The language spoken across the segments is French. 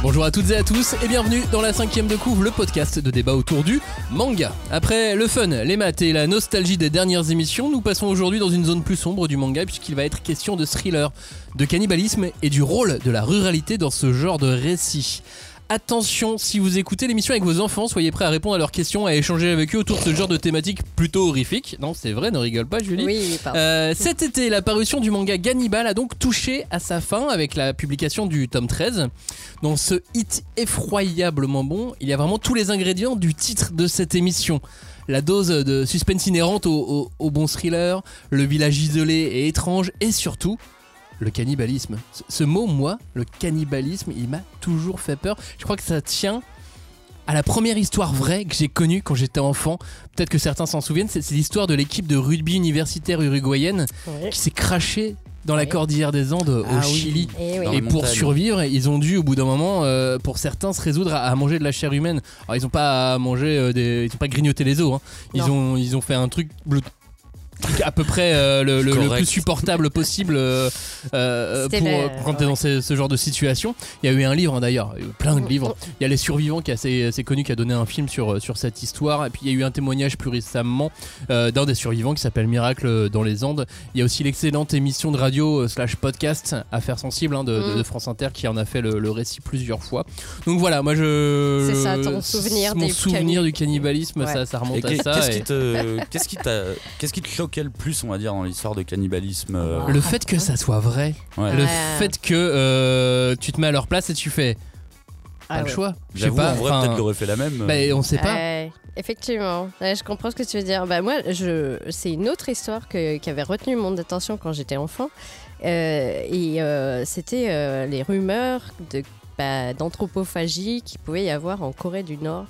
Bonjour à toutes et à tous et bienvenue dans la cinquième de couvre, le podcast de débat autour du manga. Après le fun, les maths et la nostalgie des dernières émissions, nous passons aujourd'hui dans une zone plus sombre du manga puisqu'il va être question de thriller, de cannibalisme et du rôle de la ruralité dans ce genre de récit. Attention, si vous écoutez l'émission avec vos enfants, soyez prêts à répondre à leurs questions, à échanger avec eux autour de ce genre de thématique plutôt horrifique. Non, c'est vrai, ne rigole pas, Julie. Oui, pardon. Euh, cet été, la parution du manga Gannibal a donc touché à sa fin avec la publication du tome 13. Dans ce hit effroyablement bon, il y a vraiment tous les ingrédients du titre de cette émission. La dose de suspense inhérente au, au- au bon thriller, le village isolé et étrange, et surtout le cannibalisme. Ce, ce mot, moi, le cannibalisme, il m'a toujours fait peur. Je crois que ça tient à la première histoire vraie que j'ai connue quand j'étais enfant. Peut-être que certains s'en souviennent, c'est l'histoire de l'équipe de rugby universitaire uruguayenne Oui. qui s'est crachée dans la cordillère des Andes au Ah oui. Chili. Et oui. Dans Et pour survivre, ils ont dû au bout d'un moment, euh, pour certains, se résoudre à, à manger de la chair humaine. Alors ils n'ont pas à manger euh, des, ils ont pas grignoté les os. hein. Ils ont, ils ont fait un truc. le truc à peu près euh, le, le- plus supportable possible euh, euh, pour le- euh, quand t'es dans ce, ce genre de situation. Il y a eu un livre hein, d'ailleurs, il y a eu plein de livres. Il y a Les Survivants qui est assez, assez connu, qui a donné un film sur, sur cette histoire. Et puis il y a eu un témoignage plus récemment euh, d'un des survivants qui s'appelle Miracle dans les Andes. Il y a aussi l'excellente émission de radio euh, slash podcast Affaires sensibles hein, de, Mm. de France Inter qui en a fait le, le récit plusieurs fois. Donc voilà, moi je. C'est ça, ton souvenir Mon du souvenir du cannibalisme, Ouais. ça, ça Et remonte à ça. qu'est-ce et- qui te, qu'est-ce qui qu'est-ce qui te choquait le plus, on va dire, dans l'histoire de cannibalisme euh, Le fait que ça soit vrai, ouais. le Ouais. fait que euh, tu te mets à leur place et tu fais pas Ah le ouais. choix. Je sais J'avoue, pas. en vrai, enfin, peut-être j'aurais fait la même. bah, on sait pas. Ouais, effectivement, Ouais, je comprends ce que tu veux dire. Bah, moi, je... c'est une autre histoire que- qui avait retenu mon attention quand j'étais enfant. Euh, et euh, c'était euh, les rumeurs de, bah, d'anthropophagie qu'il pouvait y avoir en Corée du Nord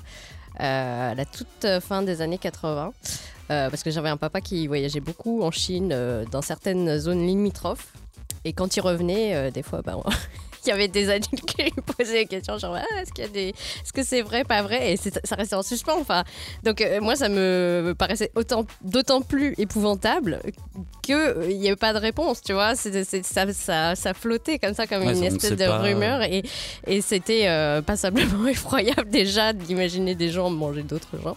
euh, à la toute fin des années 80. Euh, parce que j'avais un papa qui voyageait beaucoup en Chine, euh, dans certaines zones limitrophes. Et quand il revenait, euh, des fois, bah, il y avait des adultes qui lui posaient des questions, genre ah, est-ce qu'il y a des, est-ce que c'est vrai, pas vrai? Et ça restait en suspens. Enfin, donc moi, ça me paraissait autant, d'autant plus épouvantable qu'il n'y avait pas de réponse, tu vois. Ça, ça, ça flottait comme ça, comme Ouais, une espèce de pas. rumeur. Et, et c'était passablement effroyable déjà d'imaginer des gens manger d'autres gens.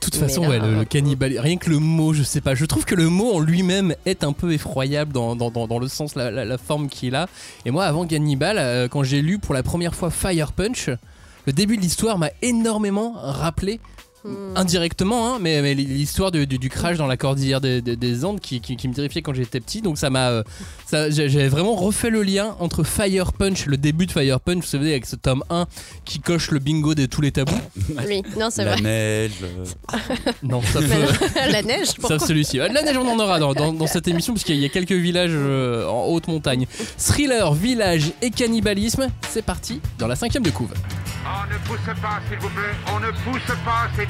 De toute façon, là, ouais, le, le euh, cannibal, rien que le mot, je sais pas. Je trouve que le mot en lui-même est un peu effroyable dans, dans, dans, dans le sens, la, la, la forme qu'il a. Et moi, avant Cannibal, euh, quand j'ai lu pour la première fois Fire Punch, le début de l'histoire m'a énormément rappelé. Hmm. Indirectement, hein, mais, mais l'histoire du, du- du crash dans la cordillère des, des- des Andes qui, qui- qui me terrifiait quand j'étais petit. Donc ça m'a, euh, j'ai vraiment refait le lien entre Fire Punch, le début de Fire Punch, vous savez, avec ce tome 1 qui coche le bingo de tous les tabous. Oui, non, c'est la vrai. neige. le- Non, ça peut, la neige, Sauf celui-ci. La neige, on en aura dans, dans- dans cette émission, parce qu'il y a quelques villages euh, en haute montagne. Thriller, village et cannibalisme, c'est parti dans la cinquième de couve. On ne pousse pas, s'il vous plaît. On ne pousse pas, c'est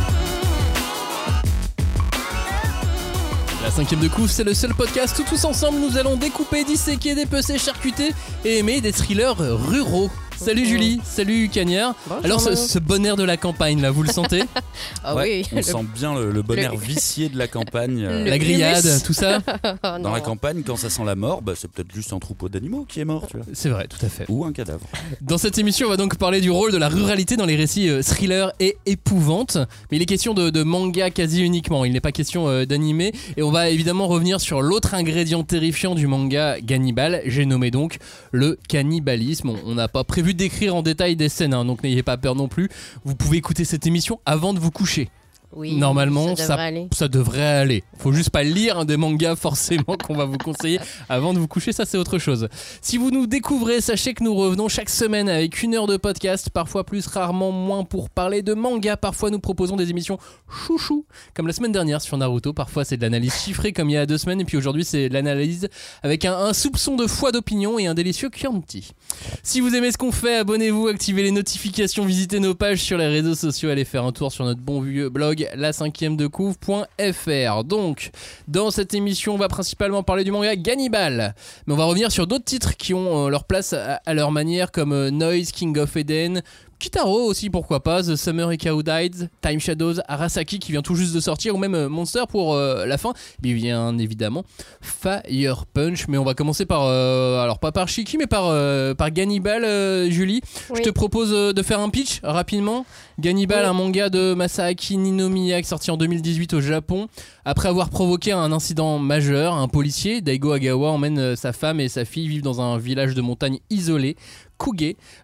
La cinquième de couve, c'est le seul podcast où tous ensemble nous allons découper, disséquer, dépecer, charcuter et aimer des thrillers ruraux. Salut Julie, salut Cagnard. Bonjour. Alors ce, ce bon air de la campagne là, vous le sentez Ah Ouais, oui, on le- sent bien le, le bon le- air vicié de la campagne. euh, La grillade, tout ça Oh, Dans la campagne, quand ça sent la mort, bah, c'est peut-être juste un troupeau d'animaux qui est mort, tu vois. C'est vrai, tout à fait. Ou un cadavre. Dans cette émission, on va donc parler du rôle de la ruralité dans les récits euh, thriller et épouvante. Mais il est question de, de manga quasi uniquement, il n'est pas question euh, d'animé. Et on va évidemment revenir sur l'autre ingrédient terrifiant du manga Gannibal, j'ai nommé donc le cannibalisme. On n'a pas prévu décrire en détail des scènes, hein, donc n'ayez pas peur non plus. Vous pouvez écouter cette émission avant de vous coucher. Oui, Normalement, ça ça, devrait aller. ça devrait aller. Faut juste pas lire un des mangas forcément qu'on va vous conseiller avant de vous coucher, ça c'est autre chose. Si vous nous découvrez, sachez que nous revenons chaque semaine avec une heure de podcast, parfois plus, rarement moins pour parler de manga. Parfois nous proposons des émissions chouchou, comme la semaine dernière sur Naruto. Parfois c'est de l'analyse chiffrée comme il y a deux semaines, et puis aujourd'hui c'est de l'analyse avec un, un soupçon de foi d'opinion et un délicieux Chianti. Si vous aimez ce qu'on fait, abonnez-vous, activez les notifications, visitez nos pages sur les réseaux sociaux, allez faire un tour sur notre bon vieux blog la cinquième de couvre.fr. Donc, dans cette émission, on va principalement parler du manga Gannibal, mais on va revenir sur d'autres titres qui ont euh, leur place à, leur manière, comme euh, Noise, King of Eden. Kitaro aussi, pourquoi pas, The Summer Ikao Died, Time Shadows, Arasaki qui vient tout juste de sortir, ou même euh, Monster pour euh, la fin, bien évidemment Fire Punch. Mais on va commencer par, euh, alors pas par Shiki, mais par, euh, par Gannibal, Julie. Je te propose de faire un pitch rapidement. Gannibal, Oui. un manga de Masaaki Ninomiya sorti en 2018 au Japon. Après avoir provoqué un incident majeur, un policier, Daigo Agawa, emmène sa femme et sa fille vivre dans un village de montagne isolé.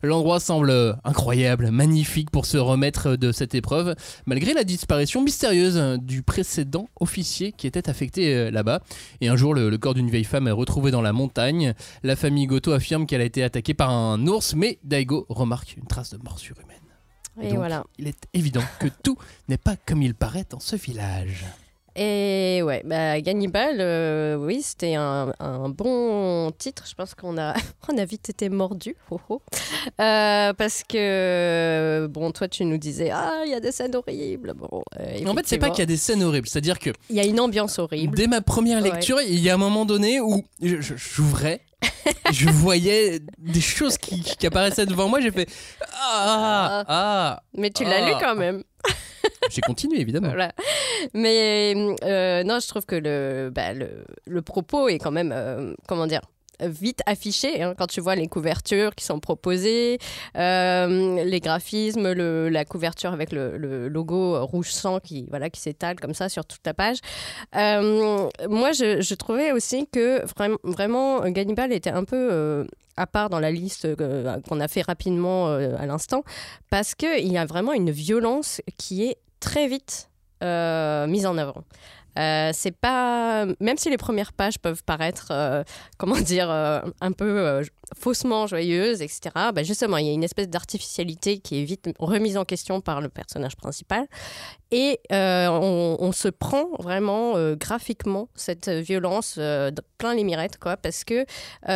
L'endroit semble incroyable, magnifique pour se remettre de cette épreuve, malgré la disparition mystérieuse du précédent officier qui était affecté euh, là-bas. Et un jour, le, le corps d'une vieille femme est retrouvé dans la montagne. La famille Goto affirme qu'elle a été attaquée par un ours, mais Daigo remarque une trace de morsure humaine. Et donc, voilà. Il est évident que tout n'est pas comme il paraît dans ce village. Et ouais, bah, Gannibal, euh, oui, c'était un, un bon titre. Je pense qu'on a, on a vite été mordu. ho. Euh, parce que, bon, toi, tu nous disais, ah, il y a des scènes horribles. Bon, euh, En fait, c'est pas qu'il y a des scènes horribles, c'est-à-dire que Il y a une ambiance horrible. dès ma première lecture, il y a un moment donné où j'ouvrais, je voyais des choses qui, qui apparaissaient devant moi, j'ai fait ah ah. Mais tu l'as Ah. lu quand même. J'ai continué évidemment. Mais euh, non, je trouve que le, bah, propos est quand même, euh, comment dire, vite affiché hein, quand tu vois les couvertures qui sont proposées, euh, les graphismes, la couverture avec le, logo rouge sang qui voilà qui s'étale comme ça sur toute la page. Euh, moi, je, trouvais aussi que vraiment, Gannibal était un peu euh, à part dans la liste qu'on a fait rapidement à l'instant, parce qu'il y a vraiment une violence qui est très vite mise en avant. Euh, c'est pas même si les premières pages peuvent paraître euh, comment dire euh, un peu faussement joyeuses etc bah justement il y a une espèce d'artificialité qui est vite remise en question par le personnage principal. Et on, on se prend vraiment graphiquement cette violence plein les mirettes quoi parce que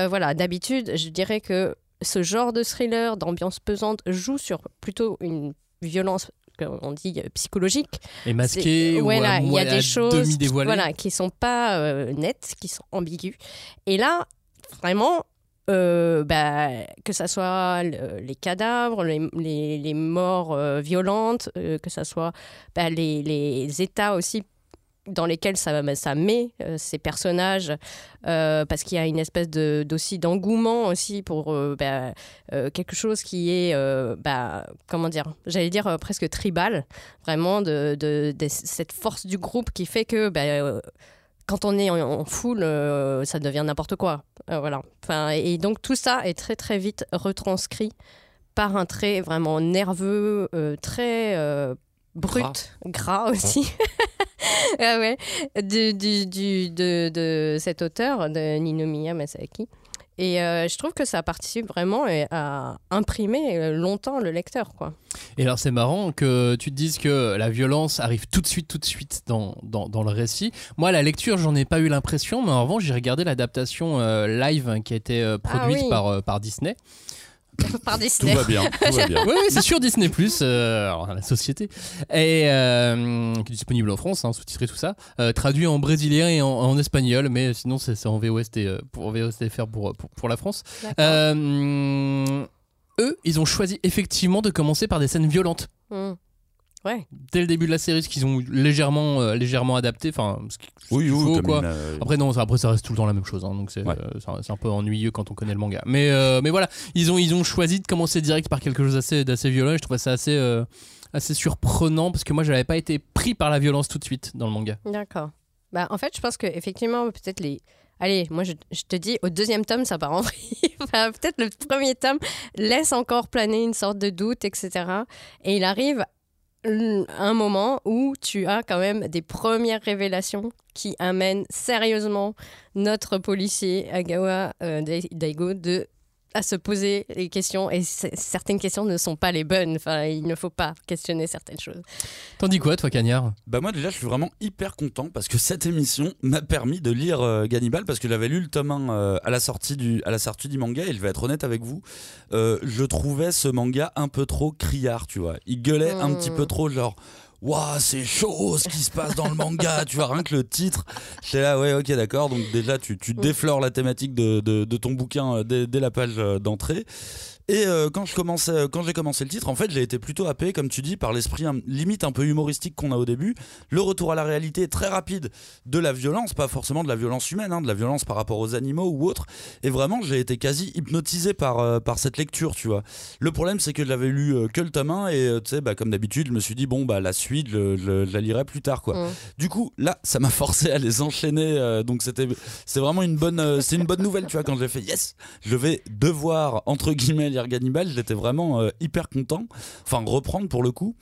voilà d'habitude je dirais que ce genre de thriller d'ambiance pesante joue sur plutôt une violence on dit euh, psychologique Et masqué c'est- ou voilà, à, il y a des choses demi dévoilées. voilà, qui sont pas euh, nettes, qui sont ambiguës. Et là, vraiment, euh, bah, que ça soit le- les cadavres, les, les- les morts euh, violentes, euh, que ça soit bah, les, les états aussi dans lesquels ça, ça met euh, ces personnages, euh, parce qu'il y a une espèce de, d'aussi d'engouement aussi pour euh, bah, euh, quelque chose qui est, bah, comment dire, j'allais dire presque tribal, vraiment de, de- de cette force du groupe qui fait que bah, quand on est en, en foule, ça devient n'importe quoi. Voilà. Enfin, et donc tout ça est très très vite retranscrit par un trait vraiment nerveux, très brut, gras, aussi. ah ouais, du, du- du- de, de cet auteur, de Ninomiya Masaki. Et euh, je trouve que ça participe vraiment à imprimer longtemps le lecteur. Quoi. Et alors c'est marrant que tu te dises que la violence arrive tout de suite, tout de suite dans, dans, dans le récit. Moi, la lecture, j'en ai pas eu l'impression, mais en revanche, j'ai regardé l'adaptation euh, live qui a été euh, produite oui. par, par Disney. Par Tout Disney. va bien, tout va bien. Oui, oui, c'est sur Disney Plus, la société, et euh, qui est disponible en France, hein, sous-titré tout ça, euh, traduit en brésilien et en, en espagnol, mais sinon c'est c'est en VOST euh, pour VOSTFR pour, pour, pour la France. Euh, eux, ils ont choisi effectivement de commencer par des scènes violentes. Mm. Ouais. Dès le début de la série, ce qu'ils ont légèrement, euh, légèrement adapté, enfin, ce qui- ce Oui, qu'il oui, faut, comme quoi. une, euh, Après non, ça, après ça reste tout le temps la même chose, hein, donc c'est Ouais. euh, c'est un- peu ennuyeux quand on connaît le manga. Mais euh, mais voilà, ils ont ils ont choisi de commencer direct par quelque chose d'assez d'assez violent. Et je trouvais ça assez euh, assez surprenant parce que moi j'avais pas été pris par la violence tout de suite dans le manga. D'accord. Bah, en fait, je pense que effectivement, peut-être les. Allez, moi je, je te dis, au deuxième tome, ça part en vrille. Enfin, peut-être le premier tome laisse encore planer une sorte de doute, etc. Et il arrive un moment où tu as quand même des premières révélations qui amènent sérieusement notre policier Agawa euh, Dai- Daigo de à se poser les questions et certaines questions ne sont pas les bonnes. Enfin, il ne faut pas questionner certaines choses. T'en dis quoi, toi, Cagnard? Bah moi déjà je suis vraiment hyper content parce que cette émission m'a permis de lire euh, Gannibal parce que j'avais lu le tome 1 euh, à la sortie du à la sortie du manga et je vais être honnête avec vous euh, je trouvais ce manga un peu trop criard tu vois il gueulait un Mm. petit peu trop genre Waouh, c'est chaud ce qui se passe dans le manga, tu vois, rien que le titre. J'étais là, ouais, ok, d'accord. Donc, déjà, tu, tu déflores la thématique de, de- de ton bouquin euh, dès, dès la page euh, d'entrée. Et euh, quand je commençais, quand j'ai commencé le titre, en fait, j'ai été plutôt happé, comme tu dis, par l'esprit limite un peu humoristique qu'on a au début. Le retour à la réalité très rapide de la violence, pas forcément de la violence humaine, hein, de la violence par rapport aux animaux ou autres. Et vraiment, j'ai été quasi hypnotisé par, euh, par cette lecture, tu vois. Le problème, c'est que je l'avais lu euh, que le tome 1 et euh, tu sais, bah, comme d'habitude, je me suis dit, bon, bah, la suite, je, je- je la lirai plus tard, quoi. Du coup, là, ça m'a forcé à les enchaîner. euh, donc, c'était c'est vraiment une bonne, euh, c'est une bonne nouvelle, tu vois, quand j'ai fait yes, je vais devoir, entre guillemets, lire Gannibal, j'étais vraiment euh, hyper content. Enfin, reprendre pour le coup.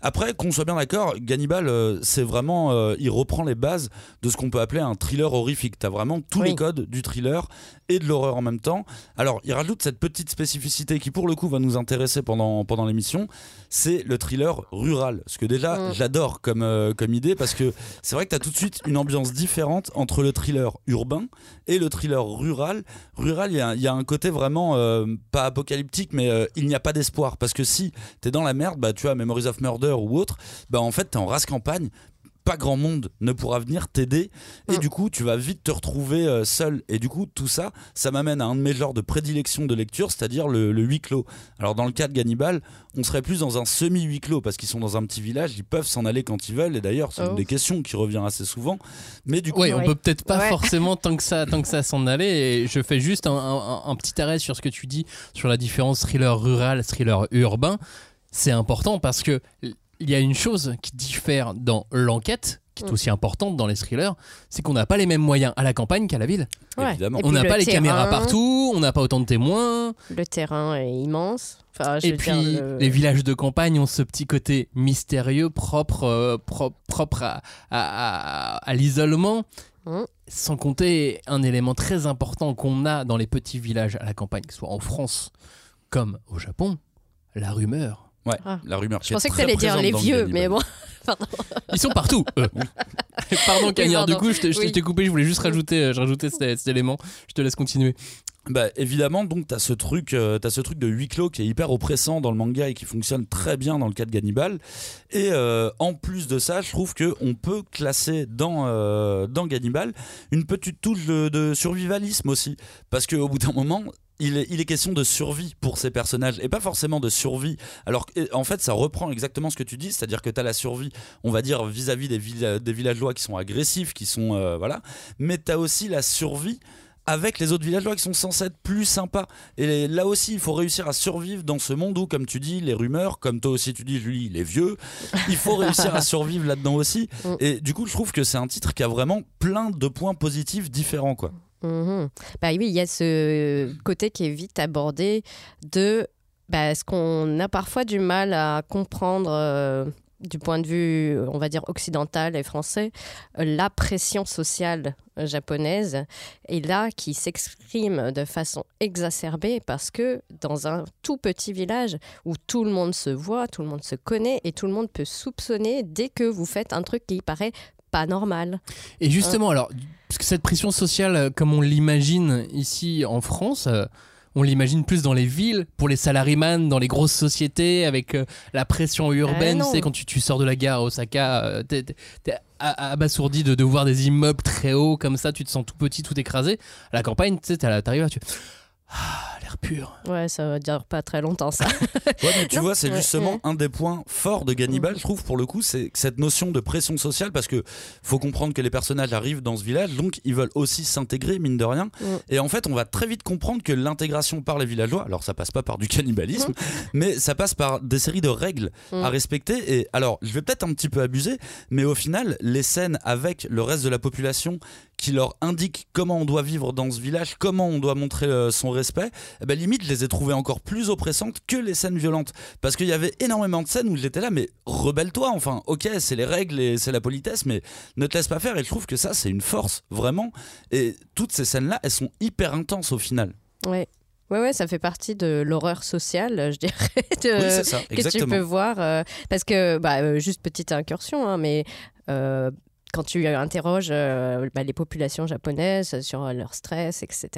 Après, qu'on soit bien d'accord, Gannibal, euh, c'est vraiment, euh, il reprend les bases de ce qu'on peut appeler un thriller horrifique. T'as vraiment tous Oui. les codes du thriller et de l'horreur en même temps. Alors, il rajoute cette petite spécificité qui, pour le coup, va nous intéresser pendant, pendant l'émission. C'est le thriller rural. Ce que déjà, Mm. j'adore comme, euh, comme idée parce que c'est vrai que tu as tout de suite une ambiance différente entre le thriller urbain et le thriller rural. Rural, il y a, il y a un côté vraiment euh, pas apocalyptique, mais euh, il n'y a pas d'espoir. Parce que si tu es dans la merde, bah, tu vois, Memories of Murder ou autre, bah, en fait, tu es en race campagne. Pas grand monde ne pourra venir t'aider et Mm. du coup tu vas vite te retrouver euh, seul et du coup tout ça ça m'amène à un de mes genres de prédilection de lecture c'est-à-dire le, le huis clos alors dans le cas de Gannibal on serait plus dans un semi huis clos parce qu'ils sont dans un petit village ils peuvent s'en aller quand ils veulent et d'ailleurs c'est Oh. une des questions qui revient assez souvent mais du coup Ouais, on Ouais. peut peut-être pas Ouais. forcément tant que ça, tant que ça s'en aller. Et je fais juste un, un- un petit arrêt sur ce que tu dis sur la différence thriller rural, thriller urbain. C'est important parce que il y a une chose qui diffère dans l'enquête, qui est Mm. aussi importante dans les thrillers, c'est qu'on n'a pas les mêmes moyens à la campagne qu'à la ville. Ouais. Évidemment. On n'a le pas les terrain, caméras partout, on n'a pas autant de témoins. Le terrain est immense. Enfin, je Et veux puis dire, le- les villages de campagne ont ce petit côté mystérieux propre, euh, propre, propre à, à- à- à l'isolement. Mhm. Sans compter un élément très important qu'on a dans les petits villages à la campagne, que ce soit en France comme au Japon, la rumeur. Ouais Ah. la rumeur Je pensais que très tu allais dire les vieux, mais bon. Ils sont partout. eux. Pardon Cagnard, du pardon. coup je t'ai Oui. coupé, je voulais juste rajouter, euh, je rajoutais cet, cet élément. Je te laisse continuer. Bah évidemment, donc t'as ce truc, euh, t'as ce truc de huis clos qui est hyper oppressant dans le manga et qui fonctionne très bien dans le cas de Gannibal. Et euh, en plus de ça, je trouve que on peut classer dans euh, dans Gannibal une petite touche de, survivalisme aussi, parce qu'au bout d'un moment. Il est, il est question de survie pour ces personnages et pas forcément de survie. Alors en fait, ça reprend exactement ce que tu dis, c'est-à-dire que tu as la survie, on va dire, vis-à-vis des, des villageois qui sont agressifs, qui sont. voilà. Mais tu as aussi la survie avec les autres villageois qui sont censés être plus sympas. Et là aussi, il faut réussir à survivre dans ce monde où, comme tu dis, les rumeurs, comme toi aussi tu dis, Julie, les vieux, il faut réussir à survivre là-dedans aussi. Mm. Et du coup, je trouve que c'est un titre qui a vraiment plein de points positifs différents, quoi. Mhm. Bah oui, il y a ce côté qui est vite abordé de bah, ce qu'on a parfois du mal à comprendre euh, du point de vue, on va dire, occidental et français, euh, la pression sociale euh, japonaise, et là qui s'exprime de façon exacerbée parce que dans un tout petit village où tout le monde se voit, tout le monde se connaît et tout le monde peut soupçonner dès que vous faites un truc qui paraît pas normal. Et justement, alors, parce que cette pression sociale, euh, comme on l'imagine ici en France, euh, on l'imagine plus dans les villes, pour les salaryman, dans les grosses sociétés, avec euh, la pression urbaine. Ah, tu sais, quand tu, tu sors de la gare à Osaka, euh, t'es abasourdi de, de voir des immeubles très hauts comme ça, tu te sens tout petit, tout écrasé. À la campagne, tu sais, t'arrives là, tu Ah, l'air pur. Ouais, ça va dire pas très longtemps ça. Ouais, mais tu Non, vois, c'est justement ouais. un des points forts de Gannibal, je trouve, pour le coup, c'est cette notion de pression sociale, parce que faut comprendre que les personnages arrivent dans ce village, donc ils veulent aussi s'intégrer, mine de rien. Mm. Et en fait, on va très vite comprendre que l'intégration par les villageois, alors ça passe pas par du cannibalisme, mais ça passe par des séries de règles Mm. à respecter. Et alors, je vais peut-être un petit peu abuser, mais au final, les scènes avec le reste de la population qui leur indique comment on doit vivre dans ce village, comment on doit montrer euh, son respect, eh ben, limite, je les ai trouvées encore plus oppressantes que les scènes violentes. Parce qu'il y avait énormément de scènes où j'étais là, mais rebelle-toi, enfin, ok, c'est les règles et c'est la politesse, mais ne te laisse pas faire. Et je trouve que ça, c'est une force, vraiment. Et toutes ces scènes-là, elles sont hyper intenses au final. Ouais. Ouais, ouais, ça fait partie de l'horreur sociale, je dirais, de- Oui, ça, que tu peux voir. euh, parce que, bah, euh, juste petite incursion, hein, mais euh, quand tu interroges euh, bah, les populations japonaises sur leur stress, etc.,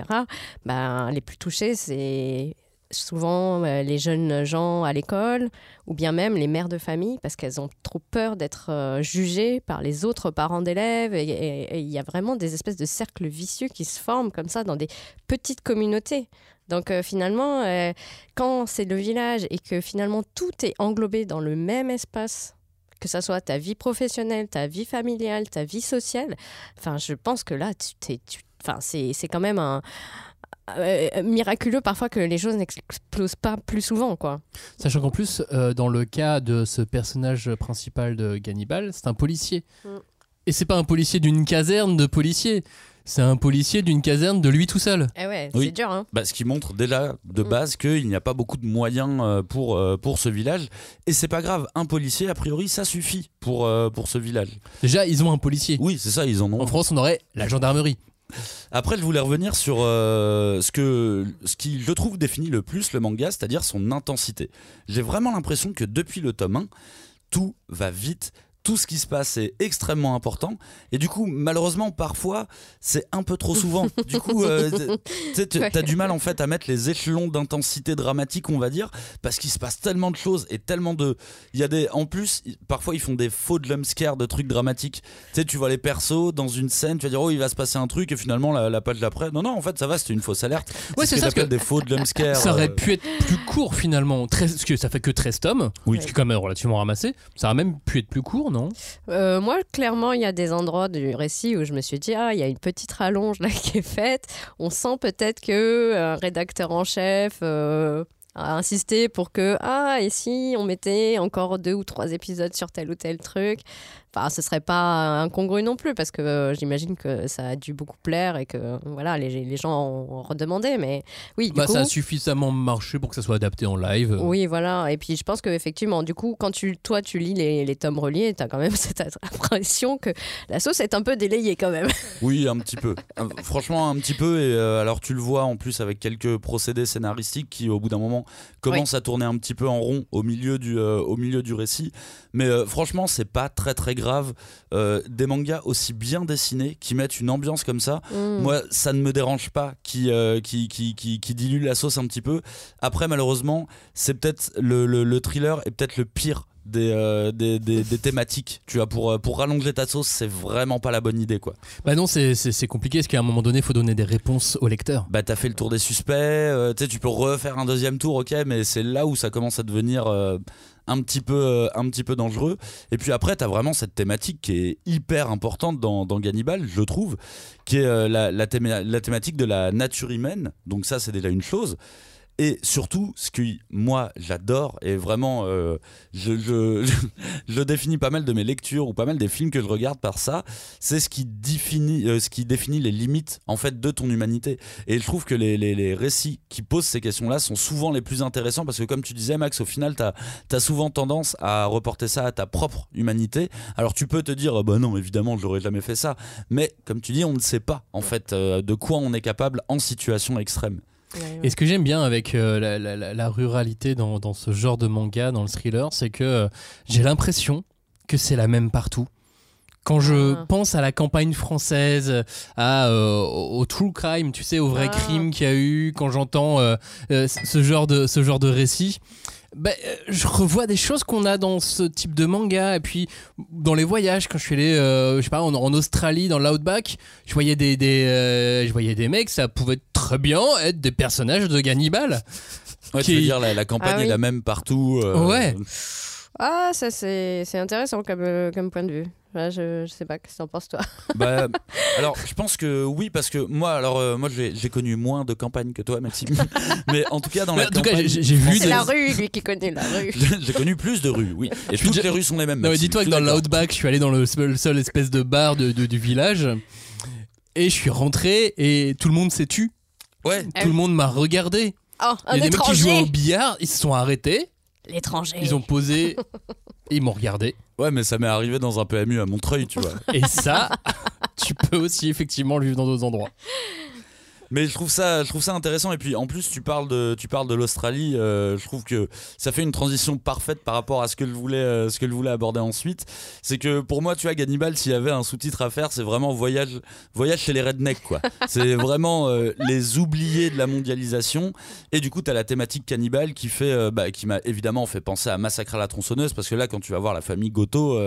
bah, les plus touchés, c'est souvent euh, les jeunes gens à l'école ou bien même les mères de famille parce qu'elles ont trop peur d'être euh, jugées par les autres parents d'élèves il y a vraiment des espèces de cercles vicieux qui se forment comme ça dans des petites communautés. Donc finalement, quand c'est le village et que finalement tout est englobé dans le même espace, que ça soit ta vie professionnelle, ta vie familiale, ta vie sociale, enfin je pense que là, tu enfin c'est c'est quand même un euh, miraculeux parfois que les choses n'explosent pas plus souvent, quoi. Sachant qu'en plus, euh, dans le cas de ce personnage principal de Gannibal, c'est un policier. Mm. Et c'est pas un policier d'une caserne de policiers. C'est un policier d'une caserne de lui tout seul. Eh ouais, Oui. c'est dur, hein. Bah, ce qui montre déjà de Mm. base qu'il n'y a pas beaucoup de moyens euh, pour, euh, pour ce village. Et c'est pas grave, un policier, a priori, ça suffit pour, euh, pour ce village. Déjà, ils ont un policier. Oui, c'est ça, ils en ont. En France, on aurait la gendarmerie. Après, je voulais revenir sur euh, ce, que, ce qui, je trouve, définit le plus le manga, c'est-à-dire son intensité. J'ai vraiment l'impression que depuis le tome 1, tout va vite. Tout ce qui se passe est extrêmement important et du coup malheureusement parfois c'est un peu trop souvent du coup euh, tu t'as du mal en fait à mettre les échelons d'intensité dramatique on va dire parce qu'il se passe tellement de choses et tellement de il y a des en plus parfois ils font des faux jumpscares de trucs dramatiques tu sais tu vois les persos dans une scène tu vas dire oh il va se passer un truc et finalement la, la page d'après non non en fait ça va c'était une fausse alerte Ouais, c'est ce ça, que des faux Ça aurait euh, pu être plus court finalement. 13, parce que ça fait que 13 tomes. Oui. Qui est quand même relativement ramassé. Ça aurait même pu être plus court, non Euh, moi, clairement, il y a des endroits du récit où je me suis dit, ah, il y a une petite rallonge là qui est faite. On sent peut-être que un rédacteur en chef euh, a insisté pour que, ah, et si on mettait encore deux ou trois épisodes sur tel ou tel truc? Enfin, ce serait pas incongru non plus parce que euh, j'imagine que ça a dû beaucoup plaire et que voilà, les, les gens ont redemandé. Mais oui, du bah, coup. Ça a suffisamment marché pour que ça soit adapté en live. Oui, voilà. Et puis, je pense qu'effectivement, du coup, quand tu, toi, tu lis les, les tomes reliés, tu as quand même cette impression que la sauce est un peu délayée quand même. Oui, un petit peu. Franchement, un petit peu. Et euh, alors, tu le vois en plus avec quelques procédés scénaristiques qui, au bout d'un moment, commencent à tourner un petit peu en rond au milieu du, euh, au milieu du récit. Mais euh, franchement, c'est pas très très grave. Euh, des mangas aussi bien dessinés qui mettent une ambiance comme ça. Mm. Moi, ça ne me dérange pas qui, euh, qui, qui, qui, qui dilue la sauce un petit peu. Après, malheureusement, c'est peut-être le, le, le thriller est peut-être le pire. Des, euh, des, des, des thématiques tu vois pour, euh, pour rallonger ta sauce c'est vraiment pas la bonne idée quoi Bah non, c'est- c'est c'est compliqué parce qu'à un moment donné, il faut donner des réponses au lecteur. bah t'as fait le tour des suspects, euh, tu sais, tu peux refaire un deuxième tour, ok, mais c'est là où ça commence à devenir euh, un petit peu, euh, un petit peu dangereux. Et puis après, t'as vraiment cette thématique qui est hyper importante dans, dans Gannibal, je trouve, qui est euh, la, la, théma- la thématique de la nature humaine. Donc ça, c'est déjà une chose. Et surtout, ce que moi j'adore, et vraiment, euh, je, je, je, je définis pas mal de mes lectures ou pas mal des films que je regarde par ça, c'est ce qui définit, euh, ce qui définit les limites en fait de ton humanité. Et je trouve que les, récits qui posent ces questions-là sont souvent les plus intéressants parce que, comme tu disais, Max, au final, tu as, souvent tendance à reporter ça à ta propre humanité. Alors tu peux te dire, euh, bah non, évidemment, j'aurais jamais fait ça. Mais comme tu dis, on ne sait pas en fait euh, de quoi on est capable en situation extrême. Et ce que j'aime bien avec euh, la, la- la- la ruralité dans, dans ce genre de manga, dans le thriller, c'est que euh, j'ai l'impression que c'est la même partout. Quand je Ah. pense à la campagne française, à, euh, au, au true crime, tu sais, au vrai Ah. crime qu'il y a eu, quand j'entends euh, euh, ce, genre de, ce genre de récit, ben, euh, je revois des choses qu'on a dans ce type de manga. Et puis, dans les voyages, quand je suis allé, euh, je sais pas, en, en Australie, dans l'Outback, je voyais des, des, euh, je voyais des mecs, ça pouvait très bien être des personnages de Gannibal. Ouais, Qui- tu veux dire, la, la campagne Ah oui. est la même partout. euh, Ouais. Ah, ça, c'est c'est intéressant comme, euh, comme point de vue. Ouais, je, je sais pas, qu'est-ce que t'en penses, toi? Bah, alors, je pense que oui, parce que moi, alors, euh, moi, j'ai j'ai connu moins de campagnes que toi, Maxime. Mais en tout cas, dans Mais la en tout cas, campagne, j'ai vu des. la rue, lui qui connaît la rue. j'ai connu plus de rues, oui. Et suis toutes déjà- les rues sont les mêmes. Non, dis-toi que dans l'Outback, je suis allé dans le seul, seul espèce de bar de- de- du village. Et je suis rentré et tout le monde s'est tu. Ouais. Tout le monde m'a regardé. Oh, Il y un a des mecs qui jouaient au billard, ils se sont arrêtés, L'étranger. ils ont posé et ils m'ont regardé. Ouais, mais ça m'est arrivé dans un PMU à Montreuil, tu vois. Et ça, tu peux aussi effectivement le vivre dans d'autres endroits. Mais je trouve ça, je trouve ça intéressant. Et puis en plus, tu parles de, tu parles de l'Australie. euh, je trouve que ça fait une transition parfaite par rapport à ce que le voulait, euh, ce que le voulait aborder ensuite. C'est que pour moi, tu vois, Gannibal, s'il y avait un sous-titre à faire, c'est vraiment voyage, voyage chez les rednecks, quoi. c'est vraiment euh, les oubliés de la mondialisation. Et du coup, t'as la thématique cannibale qui fait, bah, qui m'a évidemment fait penser à Massacre à la tronçonneuse, parce que là, quand tu vas voir la famille Goto,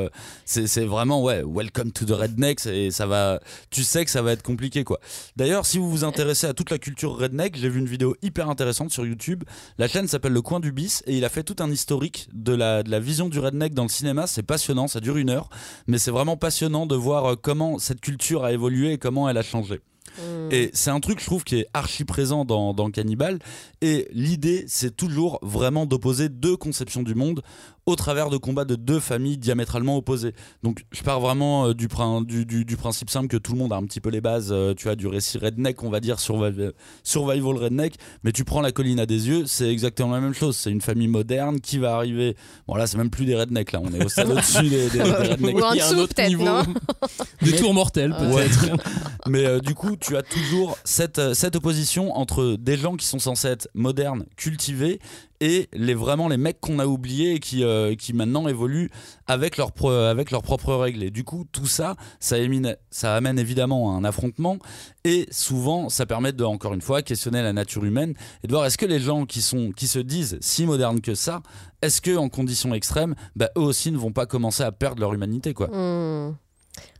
c'est c'est vraiment ouais, welcome to the rednecks, et ça va, tu sais que ça va être compliqué, quoi. D'ailleurs, si vous vous intéressez à toute la culture redneck, j'ai vu une vidéo hyper intéressante sur YouTube. La chaîne s'appelle Le Coin du Bis et il a fait tout un historique de la, de la vision du redneck dans le cinéma. C'est passionnant, ça dure une heure, mais c'est vraiment passionnant de voir euh, comment cette culture a évolué et comment elle a changé. Hmm. Et c'est un truc, je trouve, qui est archi présent dans, dans Cannibal. Et l'idée, c'est toujours vraiment d'opposer deux conceptions du monde au travers de combats de deux familles diamétralement opposées. Donc, je pars vraiment euh, du, prin- du, du- du principe simple que tout le monde a un petit peu les bases, euh, tu vois, du récit redneck, on va dire, survival, survival redneck. Mais tu prends la colline à des yeux, c'est exactement la même chose. C'est une famille moderne qui va arriver. Bon, là, c'est même plus des rednecks, là, on est au stade au-dessus des, des- des rednecks. Ou en dessous, autre peut-être, niveau non de tours mortels Ouais. peut-être. Mais euh, du coup, tu as toujours cette, cette opposition entre des gens qui sont censés être modernes, cultivés, et les, vraiment les mecs qu'on a oubliés et qui, euh, qui maintenant évoluent avec, leurs propres règles. Et du coup, tout ça, ça, émine- ça amène évidemment à un affrontement. Et souvent, ça permet de, encore une fois, questionner la nature humaine et de voir est-ce que les gens qui, sont, qui se disent si modernes que ça, est-ce que en conditions extrêmes, bah, eux aussi ne vont pas commencer à perdre leur humanité quoi. Hmm.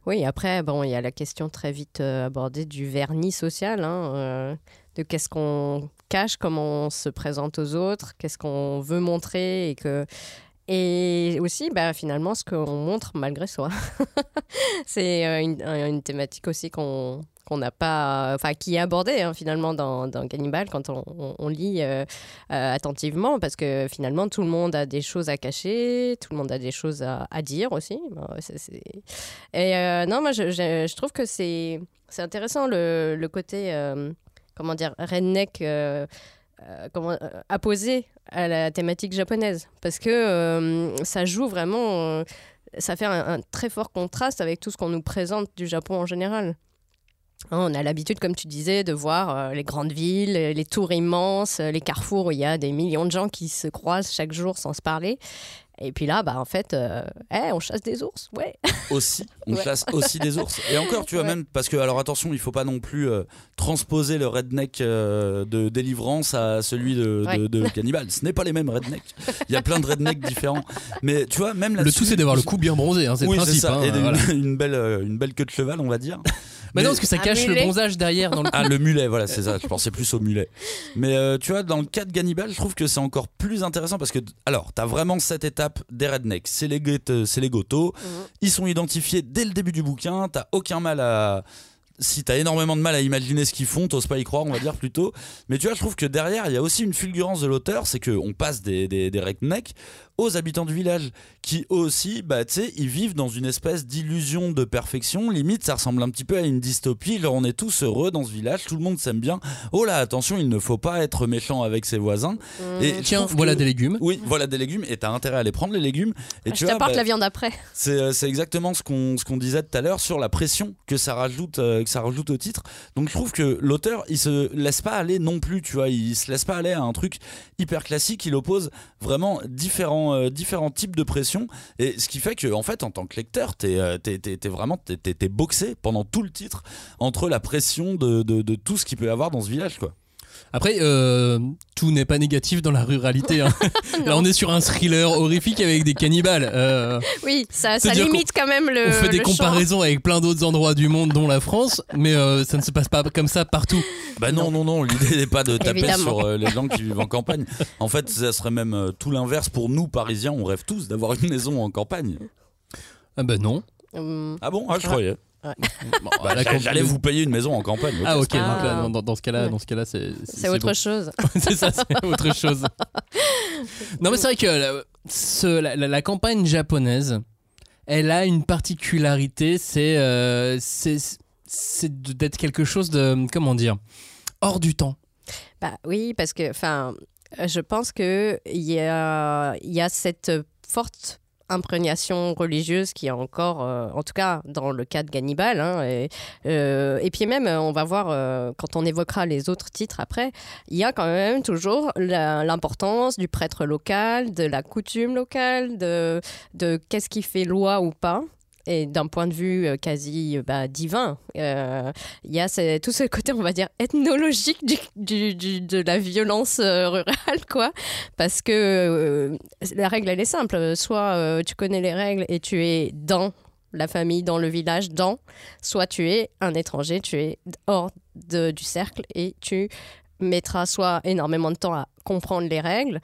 Oui, après, bon, il y a la question très vite euh, abordée du vernis social, hein, euh, de qu'est-ce qu'on cache, comment on se présente aux autres, qu'est-ce qu'on veut montrer et que et aussi, bah, finalement, ce qu'on montre malgré soi. C'est euh, une, une thématique aussi qu'on qu'on n'a pas, enfin qui est abordée hein, finalement dans, dans Cannibal quand on, on- lit euh, euh, attentivement parce que finalement tout le monde a des choses à cacher, tout le monde a des choses à, à dire aussi. C'est- c'est- Et non, moi je, je- je trouve que c'est intéressant le, le côté comment dire redneck. euh, euh, comment, euh, apposé à la thématique japonaise parce que euh, ça joue vraiment ça fait un, un très fort contraste avec tout ce qu'on nous présente du Japon en général Hein, on a l'habitude, comme tu disais, de voir les grandes villes, les tours immenses, les carrefours où il y a des millions de gens qui se croisent chaque jour sans se parler. Et puis là, bah, en fait, euh, eh, on chasse des ours, ouais. aussi, on Ouais. chasse aussi des ours. Et encore, tu vois, Ouais. même parce que, alors attention, il faut pas non plus euh, transposer le redneck euh, de délivrance à celui de, Ouais. de Cannibal. Ce n'est pas les mêmes rednecks. Il y a plein de rednecks différents. Mais tu vois, même là Le tout, c'est d'avoir le cou bien bronzé, hein, c'est oui, le principe. ça. hein, et de- voilà. une, belle, une belle queue de cheval, on va dire. Bah Mais- non, parce que ça cache le bronzage derrière dans le Ah, le mulet, voilà, c'est ça. Je pensais plus au mulet. Mais euh, tu vois, dans le cas de Gannibal, je trouve que c'est encore plus intéressant parce que, alors, t'as vraiment cette étape des rednecks. C'est les, c'est les gotos. Ils sont identifiés dès le début du bouquin. T'as aucun mal à. Si t'as énormément de mal à imaginer ce qu'ils font, t'oses pas y croire, on va dire plutôt. Mais tu vois, je trouve que derrière, il y a aussi une fulgurance de l'auteur, c'est qu'on passe des, des, des rednecks aux habitants du village, qui eux aussi, bah, tu sais, ils vivent dans une espèce d'illusion de perfection. Limite, ça ressemble un petit peu à une dystopie. Genre, on est tous heureux dans ce village, tout le monde s'aime bien. Oh là, attention, il ne faut pas être méchant avec ses voisins. Et je Tiens, voilà que- des légumes. Oui, voilà des légumes, et t'as intérêt à les prendre, les légumes. Et je tu t'apporte bah, la viande après. c'est euh, exactement ce qu'on qu'on disait tout à l'heure sur la pression que ça rajoute euh, que ça rajoute au titre. Donc je trouve que l'auteur il se laisse pas aller non plus, tu vois, il se laisse pas aller à un truc hyper classique, il oppose vraiment différents euh, différents types de pression et ce qui fait que en fait en tant que lecteur, t'es euh, vraiment t'es boxé pendant tout le titre entre la pression de, de, de tout ce qu'il peut y avoir dans ce village quoi. Après, euh, tout n'est pas négatif dans la ruralité. hein. Là, on est sur un thriller horrifique avec des cannibales. Euh, Oui, ça, limite quand même le. on fait des champ. comparaisons avec plein d'autres endroits du monde, dont la France, mais euh, ça ne se passe pas comme ça partout. Bah non, non, non, l'idée n'est pas de taper Évidemment. sur euh, les gens qui vivent en campagne. En fait, ça serait même euh, tout l'inverse pour nous, Parisiens. On rêve tous d'avoir une maison en campagne. Ah bah non. Hum, Ah bon? Ah, je croyais. Bon, Bah, j'a- J'allais vous payer une maison en campagne. Ah ok, Ah. donc là, dans, ce cas-là, Ouais. dans ce cas-là, c'est c'est autre bon. chose. c'est ça, c'est autre chose. non, mais c'est vrai que la, ce- la- la- la campagne japonaise, elle a une particularité, c'est euh, c'est d'être quelque chose de comment dire hors du temps. Bah oui, parce que, enfin, euh, je pense que il y a, il y a cette forte imprégnation religieuse qui est encore, euh, en tout cas dans le cas de Gannibal. hein, et, euh, et puis même, euh, on va voir quand on évoquera les autres titres après, il y a quand même toujours l'importance du prêtre local, de la coutume locale, de, de qu'est-ce qui fait loi ou pas. Et d'un point de vue euh, quasi euh, bah, divin, euh, il y a tout ce côté, on va dire, ethnologique du, de la violence rurale, quoi. Parce que la règle, elle est simple. Soit tu connais les règles et tu es dans la famille, dans le village, dans, soit tu es un étranger, tu es hors de- du cercle et tu mettras soit énormément de temps à comprendre les règles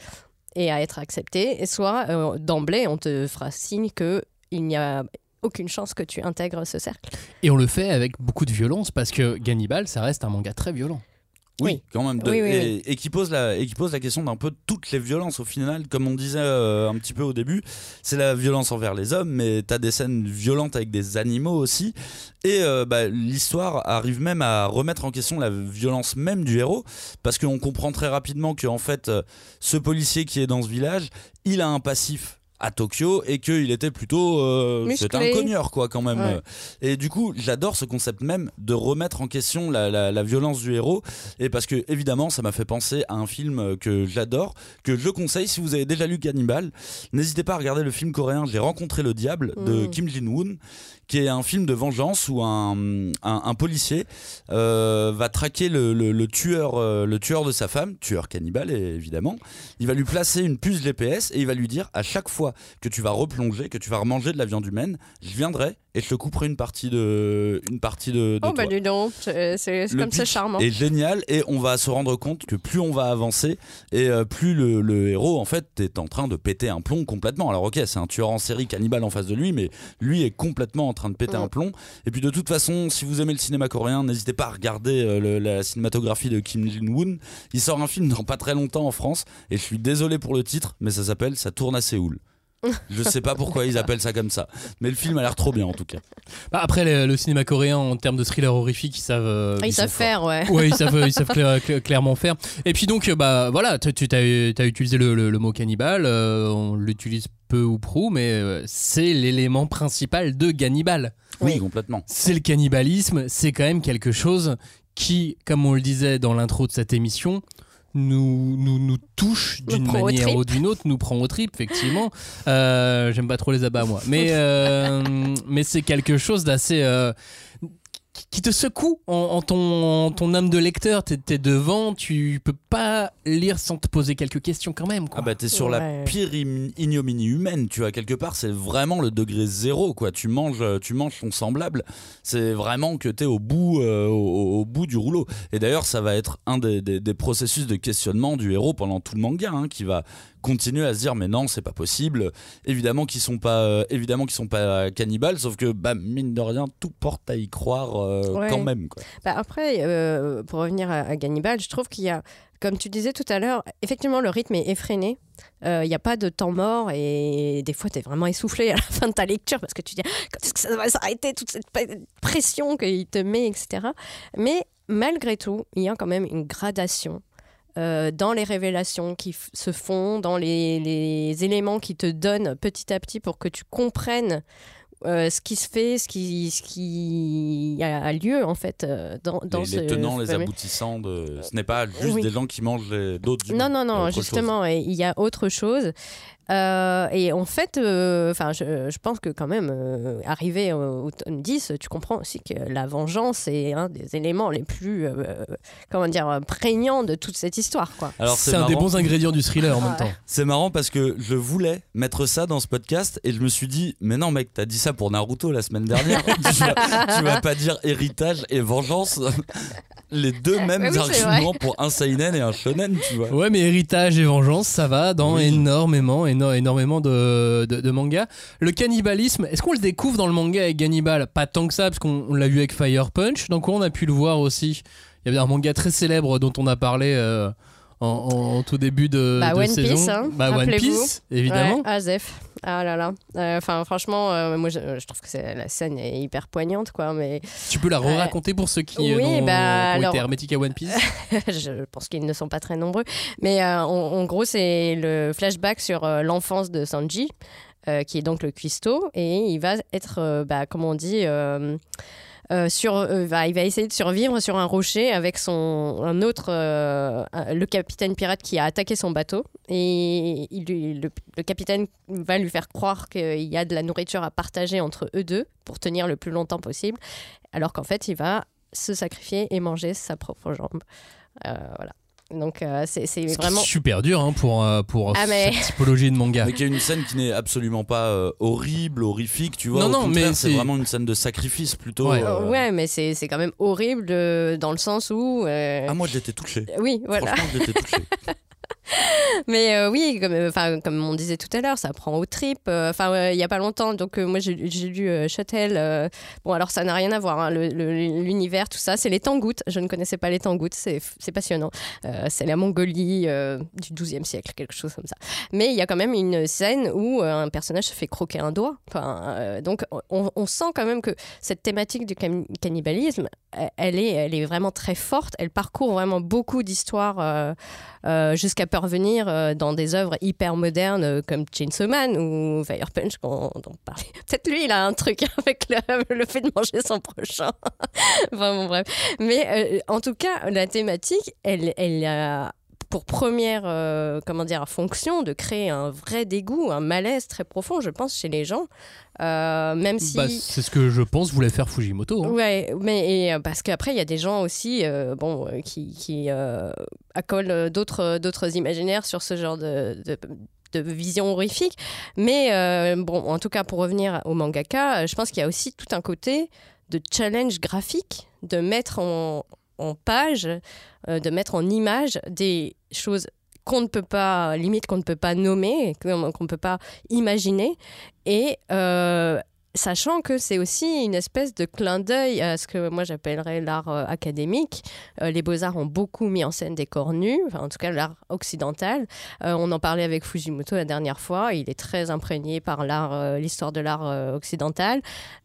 et à être accepté, et soit d'emblée, on te fera signe que il n'y a aucune chance que tu intègres ce cercle. Et on le fait avec beaucoup de violence parce que Gannibal, ça reste un manga très violent. Oui, Oui. quand même. de- Oui, oui, et, oui. et qui pose la, et qui pose la question d'un peu toutes les violences au final. Comme on disait euh, un petit peu au début, c'est la violence envers les hommes, mais t'as des scènes violentes avec des animaux aussi. Et euh, bah, l'histoire arrive même à remettre en question la violence même du héros, parce qu'on comprend très rapidement que en fait, euh, ce policier qui est dans ce village, il a un passif à Tokyo et qu'il était plutôt euh, c'est un cogneur quoi quand même. Ouais. et du coup j'adore ce concept même de remettre en question la, la- la violence du héros. Et parce que évidemment ça m'a fait penser à un film que j'adore que je conseille si vous avez déjà lu Cannibal. N'hésitez pas à regarder le film coréen J'ai rencontré le diable de Mm. Kim Jin-woon qui est un film de vengeance où un, un, un policier euh, va traquer le, le- le tueur, euh, le tueur de sa femme, tueur cannibale évidemment. Il va lui placer une puce GPS et il va lui dire à chaque fois que tu vas replonger, que tu vas remanger de la viande humaine, je viendrai et je te couperai une partie de, une partie de, de Oh, bah dis donc, c'est comme c'est charmant. est génial et on va se rendre compte que plus on va avancer et euh, plus le, le héros en fait est en train de péter un plomb complètement. Alors ok, c'est un tueur en série cannibale en face de lui, mais lui est complètement en train de péter un plomb. Et puis de toute façon, si vous aimez le cinéma coréen, n'hésitez pas à regarder euh, le- la cinématographie de Kim Jin-woon. Il sort un film dans pas très longtemps en France et je suis désolé pour le titre, mais ça s'appelle Ça tourne à Séoul. Je sais pas pourquoi ils appellent ça comme ça, mais le film a l'air trop bien en tout cas. Bah, après, le, le cinéma coréen, en termes de thriller horrifique, ils savent. euh, Ah, ils ils savent faire, ouais. Ouais, ils savent, ils savent cla- cla- clairement faire. Et puis donc, bah voilà, tu as utilisé le, le- le mot cannibale, euh, on l'utilise peu ou prou, mais euh, c'est l'élément principal de Gannibal. Oui, Oui. complètement. C'est le cannibalisme, c'est quand même quelque chose qui, comme on le disait dans l'intro de cette émission, nous, nous, nous touche d'une aux manière tripes. ou d'une autre, nous prend au trip, effectivement. Euh, J'aime pas trop les abats, moi. Mais, euh, mais c'est quelque chose d'assez. euh, qui- te secoue en, en ton, en ton âme de lecteur. T'es es devant, tu peux pas lire sans te poser quelques questions quand même. Quoi. Ah bah t'es sur la pire ignominie humaine, tu vois quelque part c'est vraiment le degré zéro quoi. Tu manges, tu manges ton semblable, c'est vraiment que t'es au bout, euh, au, au bout du rouleau. Et d'ailleurs ça va être un des, des- des processus de questionnement du héros pendant tout le manga, hein, qui va continuer à se dire mais non c'est pas possible. Évidemment qu'ils sont pas, euh, évidemment qu'ils sont pas cannibales, sauf que bah mine de rien tout porte à y croire euh, Ouais. quand même quoi. Bah après, euh, pour revenir à, à Gannibal, je trouve qu'il y a, comme tu disais tout à l'heure, effectivement le rythme est effréné. Euh, Il n'y a pas de temps mort et des fois tu es vraiment essoufflé à la fin de ta lecture parce que tu dis quand est-ce que ça va s'arrêter, toute cette pression qu'il te met, etc. Mais malgré tout, il y a quand même une gradation. Euh, dans les révélations qui se font, dans les, les éléments qui te donnent petit à petit pour que tu comprennes euh, ce qui se fait, ce qui, ce qui a, lieu en fait euh, dans, dans les, ce les tenants, les aboutissants de, ce n'est pas juste Oui. des gens qui mangent les- d'autres Non, non, non, justement, il y a autre chose. Euh, et en fait, euh, enfin, je, je pense que quand même, euh, arrivé au, au tome 10, tu comprends aussi que la vengeance est un des éléments les plus, euh, comment dire, prégnants de toute cette histoire, quoi. Alors c'est un des bons ingrédients du thriller en même temps. C'est marrant parce que je voulais mettre ça dans ce podcast et je me suis dit, mais non mec, t'as dit ça pour Naruto la semaine dernière. tu, vas, tu vas pas dire héritage et vengeance. Les deux mêmes oui, arguments pour un seinen et un shonen, tu vois. Ouais, mais héritage et vengeance, ça va dans Oui. énormément, éno- énormément de, mangas. Le cannibalisme, est-ce qu'on le découvre dans le manga avec Gannibal? Pas tant que ça, parce qu'on on l'a vu avec Fire Punch, donc on a pu le voir aussi? Il y avait un manga très célèbre dont on a parlé euh, en, en tout début de, Bah, de One saison. Piece, hein, bah, One. Piece, évidemment. Ouais, Azef. Ah là là. Euh, Enfin, franchement, euh, moi, je, je trouve que la scène est hyper poignante, quoi. Mais Tu peux la re-raconter pour ceux qui, euh, Oui, bah, ont alors- été hermétiques à One Piece je pense qu'ils ne sont pas très nombreux. Mais euh, en, en gros, c'est le flashback sur euh, l'enfance de Sanji, euh, qui est donc le cuistot, et il va être, euh, bah, comment on dit, euh, sur, euh, va- il va essayer de survivre sur un rocher avec son un autre, euh, le capitaine pirate qui a attaqué son bateau, et il le, le capitaine va lui faire croire qu'il y a de la nourriture à partager entre eux deux pour tenir le plus longtemps possible, alors qu'en fait, il va se sacrifier et manger sa propre jambe. Voilà. Donc euh, c'est vraiment. super dur hein, pour, euh, pour Ah, mais- cette typologie de manga. Mais qui est une scène qui n'est absolument pas euh, horrible, horrifique, tu vois. Non, non, mais c'est vraiment une scène de sacrifice plutôt. Ouais. euh, Ouais, mais c'est c'est quand même horrible euh, dans le sens où. euh, Ah, moi, je l'étais touché. oui, voilà. Franchement, je l'étais touché. Mais euh, oui, comme, euh, enfin, comme on disait tout à l'heure, ça prend aux tripes. euh, Enfin, il y a pas longtemps, donc moi j'ai lu Châtel. bon, alors ça n'a rien à voir, hein, l'univers, tout ça. C'est les Tangoutes. Je ne connaissais pas les Tangoutes, c'est passionnant. C'est la Mongolie du XIIe siècle, quelque chose comme ça. Mais il y a quand même une scène où un personnage se fait croquer un doigt. Enfin, donc on, sent quand même que cette thématique du cannibalisme, elle- est, elle est vraiment très forte. Elle parcourt vraiment beaucoup d'histoires. euh, euh, jusqu'à parvenir euh, dans des œuvres hyper modernes comme Chainsaw Man ou Fire Punch qu'on dont on parlait. Peut-être lui, il a un truc avec le, fait de manger son prochain. bon, bref. Mais en tout cas, la thématique, elle, elle a pour première euh, comment dire fonction de créer un vrai dégoût, un malaise très profond, je pense, chez les gens, Euh, même si. Bah, c'est ce que je pense voulait faire Fujimoto. hein. Ouais, mais et, euh, parce qu'après il y a des gens aussi, euh, bon, qui, qui euh, accolent d'autres d'autres imaginaires sur ce genre de, de, de vision horrifique. Mais euh, bon, en tout cas pour revenir au mangaka, je pense qu'il y a aussi tout un côté de challenge graphique, de mettre en, en page, euh, de mettre en image des choses qu'on ne peut pas, limite qu'on ne peut pas nommer, qu'on ne peut pas imaginer. Et euh, sachant que c'est aussi une espèce de clin d'œil à ce que moi j'appellerais l'art euh, académique. Les beaux-arts ont beaucoup mis en scène des corps nus, en tout cas l'art occidental. On en parlait avec Fujimoto la dernière fois, il est très imprégné par l'art, l'histoire de l'art occidental.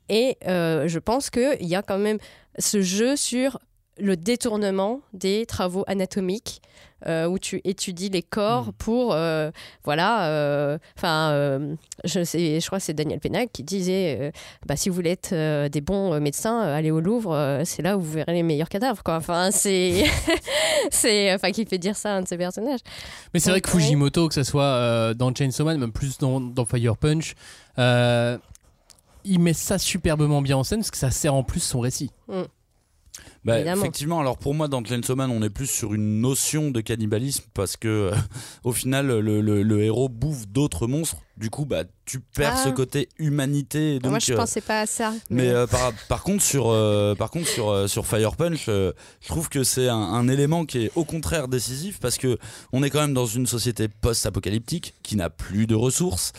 Et je pense qu'il y a quand même ce jeu sur le détournement des travaux anatomiques euh, où tu étudies les corps pour euh, voilà euh, enfin euh, je sais je crois que c'est Daniel Pénac qui disait bah, si vous voulez être des bons médecins allez au Louvre c'est là où vous verrez les meilleurs cadavres quoi enfin c'est c'est enfin qui fait dire ça à un de ses personnages Mais c'est vrai que. Fujimoto, que ce soit dans Chainsaw Man, même plus dans, dans Fire Punch, il met ça superbement bien en scène parce que ça sert en plus son récit. Bah, effectivement, alors pour moi, dans Chainsaw Man, on est plus sur une notion de cannibalisme parce que, euh, au final, le, le- le héros bouffe d'autres monstres. Du coup, bah, tu perds Ah. ce côté humanité. Donc, moi je euh, pensais pas à ça Mais euh, par, par contre sur euh, par contre sur sur Fire Punch, je trouve que c'est un, un élément qui est au contraire décisif parce que on est quand même dans une société post-apocalyptique qui n'a plus de ressources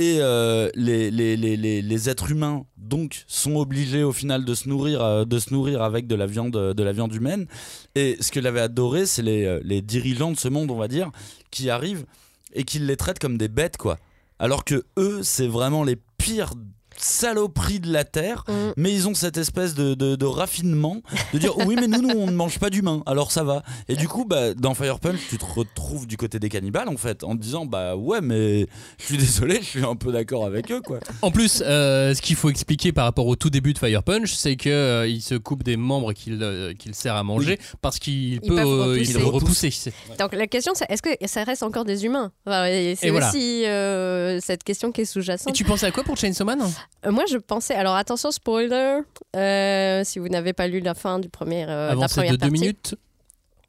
et euh, les, les, les, les, êtres humains donc sont obligés au final de se nourrir euh, de se nourrir avec de la viande de la viande humaine. Et ce que j'avais adoré c'est les, euh, les dirigeants de ce monde on va dire qui arrivent et qui les traitent comme des bêtes quoi. Alors que eux c'est vraiment les pires saloperies de la terre Mm. mais ils ont cette espèce de, de, de raffinement de dire oui mais nous, nous on ne mange pas d'humains alors ça va et du coup bah, dans Fire Punch tu te retrouves du côté des cannibales en fait en te disant bah ouais mais je suis désolé je suis un peu d'accord avec eux quoi En plus, euh, ce qu'il faut expliquer par rapport au tout début de Fire Punch, c'est que euh, il se coupe des membres qu'il euh, qu'il sert à manger parce qu'il peut peuvent euh, il repousser. repousser. Donc la question c'est est-ce que ça reste encore des humains? Enfin, et C'est Et voilà. aussi euh, cette question qui est Et sous-jacente. tu pensais à quoi pour Chainsaw Man? Euh, Moi je pensais, alors attention spoiler, euh, si vous n'avez pas lu la fin du premier, euh, la première de deux minutes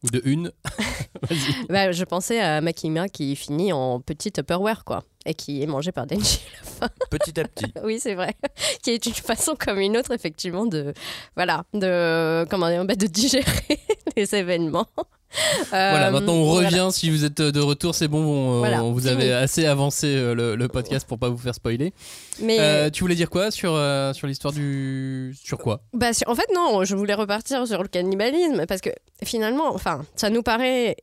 ou de une. Bah, je pensais à Makima qui finit en petite Tupperware quoi et qui est mangé par Denji. petit à petit oui c'est vrai, qui est une façon comme une autre effectivement de voilà de comment dire bah, de digérer les événements. Voilà, Euh, maintenant on voilà. revient. Si vous êtes de retour, c'est bon. On, Voilà, on vous avez assez avancé euh, le, le podcast pour pas vous faire spoiler. Mais Euh, tu voulais dire quoi sur, euh, sur l'histoire du. Sur quoi? Bah, en fait, non, je voulais repartir sur le cannibalisme parce que finalement, enfin, ça nous paraît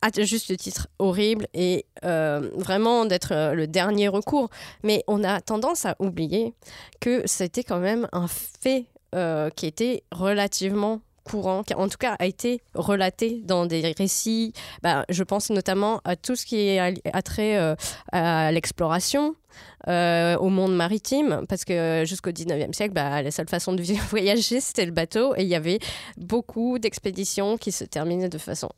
à juste titre horrible et euh, vraiment d'être euh, le dernier recours. Mais on a tendance à oublier que c'était quand même un fait euh, qui était relativement courant, qui en tout cas a été relaté dans des récits. Bah, je pense notamment à tout ce qui est à, à trait à l'exploration. au monde maritime, parce que jusqu'au 19e siècle, bah, la seule façon de voyager, c'était le bateau, et il y avait beaucoup d'expéditions qui se terminaient de façon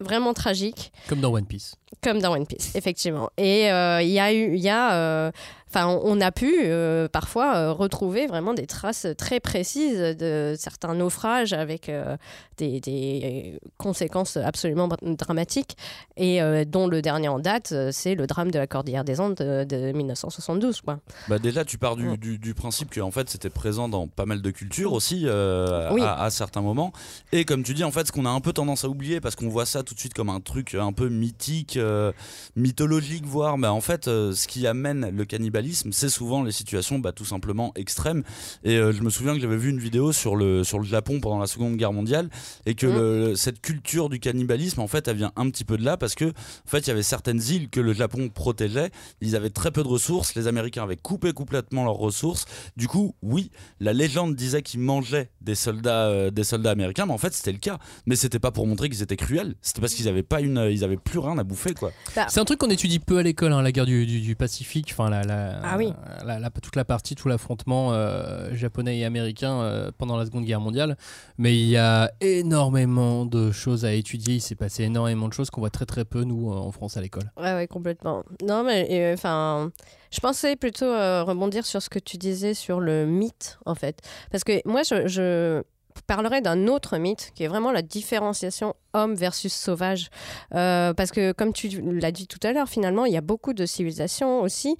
vraiment tragique, Comme dans One Piece. comme dans One Piece, effectivement. Et euh, il y a eu, il y a, euh, enfin, on, on a pu euh, parfois euh, retrouver vraiment des traces très précises de certains naufrages avec euh, des, des conséquences absolument dramatiques, et dont le dernier en date, c'est le drame de la Cordillère des Andes de, de 1972, quoi. Bah déjà, tu pars du, du, du principe que en fait c'était présent dans pas mal de cultures aussi Oui. à, à certains moments. Et comme tu dis, en fait, ce qu'on a un peu tendance à oublier parce qu'on voit ça tout de suite comme un truc un peu mythique, euh, mythologique, voire. Bah en fait, euh, ce qui amène le cannibalisme, c'est souvent les situations bah, tout simplement extrêmes. Et euh, je me souviens que j'avais vu une vidéo sur le sur le Japon pendant la Seconde Guerre mondiale et que Mm. le- cette culture du cannibalisme, en fait, elle vient un petit peu de là parce que en fait, il y avait certaines îles que le Japon protégeait. Ils avaient très peu de ressources. Les Américains avaient coupé complètement leurs ressources. Du coup, oui, la légende disait qu'ils mangeaient des soldats, euh, des soldats américains, mais en fait, c'était le cas. Mais c'était pas pour montrer qu'ils étaient cruels. C'était parce qu'ils avaient pas une, ils avaient plus rien à bouffer, quoi. C'est un truc qu'on étudie peu à l'école, hein, la guerre du, du- du Pacifique, enfin la, la- Ah oui. la- la- toute la partie, tout l'affrontement euh, japonais et américain euh, pendant la Seconde Guerre mondiale. Mais il y a énormément de choses à étudier. Il s'est passé énormément de choses qu'on voit très très peu nous euh, en France à l'école. Ouais, ouais, complètement. Non, mais euh, enfin, je pensais plutôt euh, rebondir sur ce que tu disais sur le mythe, en fait. Parce que moi, je, je parlerai d'un autre mythe qui est vraiment la différenciation homme versus sauvage. Euh, parce que, comme tu l'as dit tout à l'heure, finalement, il y a beaucoup de civilisations aussi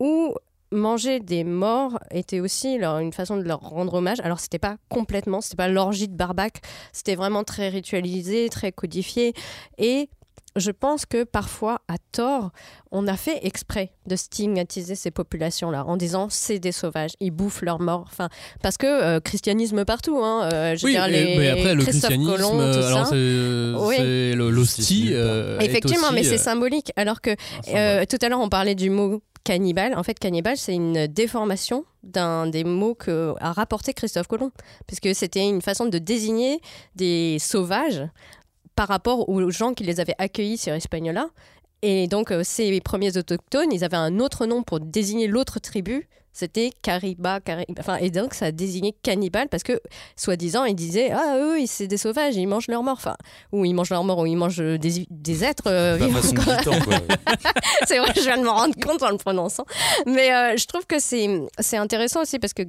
où manger des morts était aussi leur- une façon de leur rendre hommage. Alors c'était pas complètement, c'était pas l'orgie de barbac, c'était vraiment très ritualisé, très codifié et je pense que parfois, à tort, on a fait exprès de stigmatiser ces populations-là en disant c'est des sauvages, ils bouffent leurs morts. Enfin, parce que euh, christianisme partout. Hein, euh, je veux oui, dire, et- les mais après le Christophe christianisme, Colomb, tout euh, alors ça. c'est euh, Oui. l'hostie. euh, est Effectivement, aussi, mais c'est symbolique. Alors que euh, tout à l'heure, on parlait du mot cannibale. En fait, cannibale, c'est une déformation d'un des mots que a rapporté Christophe Colomb, puisque c'était une façon de désigner des sauvages par rapport aux gens qui les avaient accueillis sur Hispaniola. Et donc, euh, ces premiers autochtones, ils avaient un autre nom pour désigner l'autre tribu. C'était Cariba, Cari- enfin, et donc ça a désigné cannibale parce que, soi-disant, ils disaient Ah, eux, ils- c'est des sauvages, ils mangent leurs morts. Enfin, ou ils mangent leurs morts, ou ils mangent des, des êtres euh, vivants, c'est vrai, je viens de me rendre compte en le prononçant. Mais euh, je trouve que c'est intéressant aussi parce que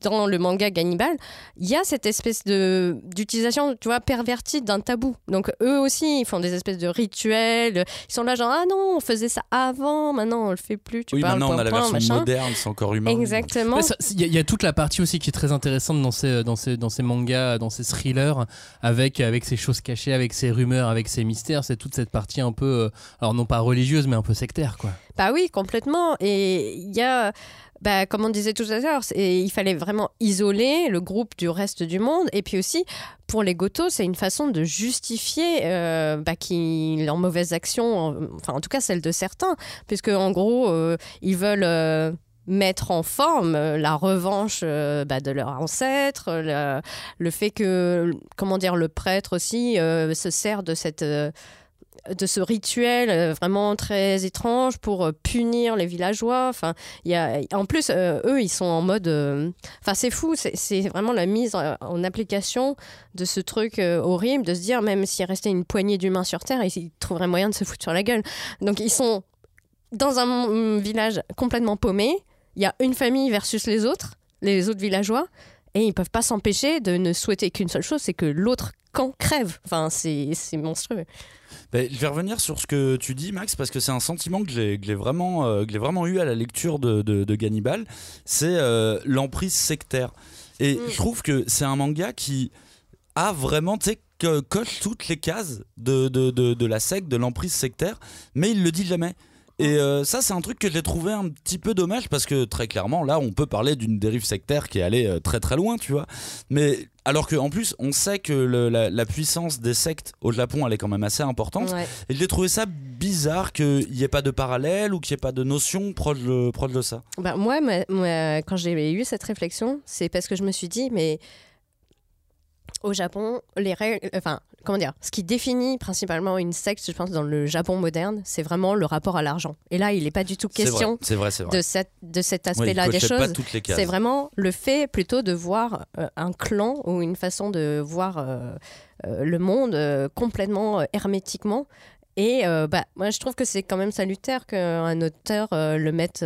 dans le manga Gannibal, il y a cette espèce de d'utilisation, tu vois, pervertie d'un tabou. Donc eux aussi, ils font des espèces de rituels. Ils sont là genre ah non, on faisait ça avant, maintenant on le fait plus. Tu oui, parles maintenant on a la point, version machin. moderne, c'est encore humain. Exactement. Il y, y a toute la partie aussi qui est très intéressante dans ces, dans ces, dans ces mangas, dans ces thrillers, avec, avec ces choses cachées, avec ces rumeurs, avec ces mystères. C'est toute cette partie un peu, euh, alors non pas religieuse, mais un peu sectaire, quoi. Bah oui, complètement. Et il y a, bah, comme on disait tout à l'heure, il fallait vraiment isoler le groupe du reste du monde. Et puis aussi, pour les Gothos, c'est une façon de justifier euh, bah, leurs mauvaises actions, en- enfin en tout cas celles de certains, puisque en gros, euh, ils veulent... euh, mettre en forme euh, la revanche bah, de leurs ancêtres, le, fait que, comment dire, le prêtre aussi se sert de cette de ce rituel euh, vraiment très étrange pour euh, punir les villageois. Enfin, y a, en plus, euh, eux, ils sont en mode. Enfin, c'est fou. C'est vraiment la mise en, application de ce truc horrible de se dire, même s'il restait une poignée d'humains sur Terre, ils trouveraient moyen de se foutre sur la gueule. Donc, ils sont dans un mm, village complètement paumé. Il y a une famille versus les autres, les autres villageois. Et ils peuvent pas s'empêcher de ne souhaiter qu'une seule chose, c'est que l'autre camp crève. Enfin, c'est monstrueux. Ben, je vais revenir sur ce que tu dis, Max, parce que c'est un sentiment que j'ai vraiment, euh, que vraiment eu à la lecture de, de, de Gannibal. C'est euh, l'emprise sectaire. Et Mm. je trouve que c'est un manga qui a vraiment, tu coche toutes les cases de, de la secte, de l'emprise sectaire, mais il le dit jamais. Et euh, ça, c'est un truc que j'ai trouvé un petit peu dommage parce que très clairement, là, on peut parler d'une dérive sectaire qui est allée euh, très très loin, tu vois. Mais alors qu'en plus, on sait que le- la, la puissance des sectes au Japon, elle est quand même assez importante. Ouais. Et j'ai trouvé ça bizarre qu'il n'y ait pas de parallèle ou qu'il n'y ait pas de notion proche de, proche de ça. Bah, moi, quand j'ai eu cette réflexion, c'est parce que je me suis dit, mais au Japon, les règles, enfin, comment dire, ce qui définit principalement une secte, je pense, dans le Japon moderne, c'est vraiment le rapport à l'argent. Et là, il n'est pas du tout vrai, question vrai, vrai. de, cette, de cet Ouais, aspect-là des choses. C'est vraiment le fait plutôt de voir euh, un clan ou une façon de voir euh, euh, le monde complètement hermétiquement. Et bah, moi, je trouve que c'est quand même salutaire qu'un auteur le mette,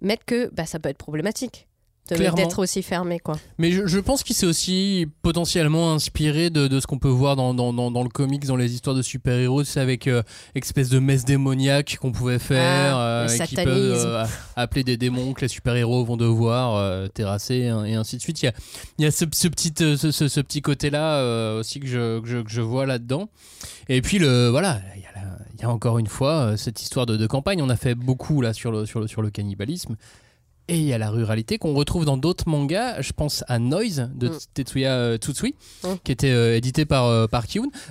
mette que bah, ça peut être problématique. D'être aussi fermé. Quoi. Mais je, je pense qu'il s'est aussi potentiellement inspiré de, de ce qu'on peut voir dans, dans, dans, dans le comics, dans les histoires de super-héros, c'est avec euh, espèce de messe démoniaque qu'on pouvait faire, Ah, euh, qui peuvent euh, appeler des démons que les super-héros vont devoir euh, terrasser hein, et ainsi de suite. Il y a, il y a ce, ce petit, euh, ce, ce- ce petit côté-là aussi que je, que je, que je vois là-dedans. Et puis, le, voilà, il y, a la- il y a encore une fois cette histoire de, de campagne. On a fait beaucoup là sur le, sur le, sur le cannibalisme. Et il y a la ruralité qu'on retrouve dans d'autres mangas. Je pense à Noise de Mm. Tetsuya euh, Tsutsui, Mm. qui était euh, édité par, euh, par.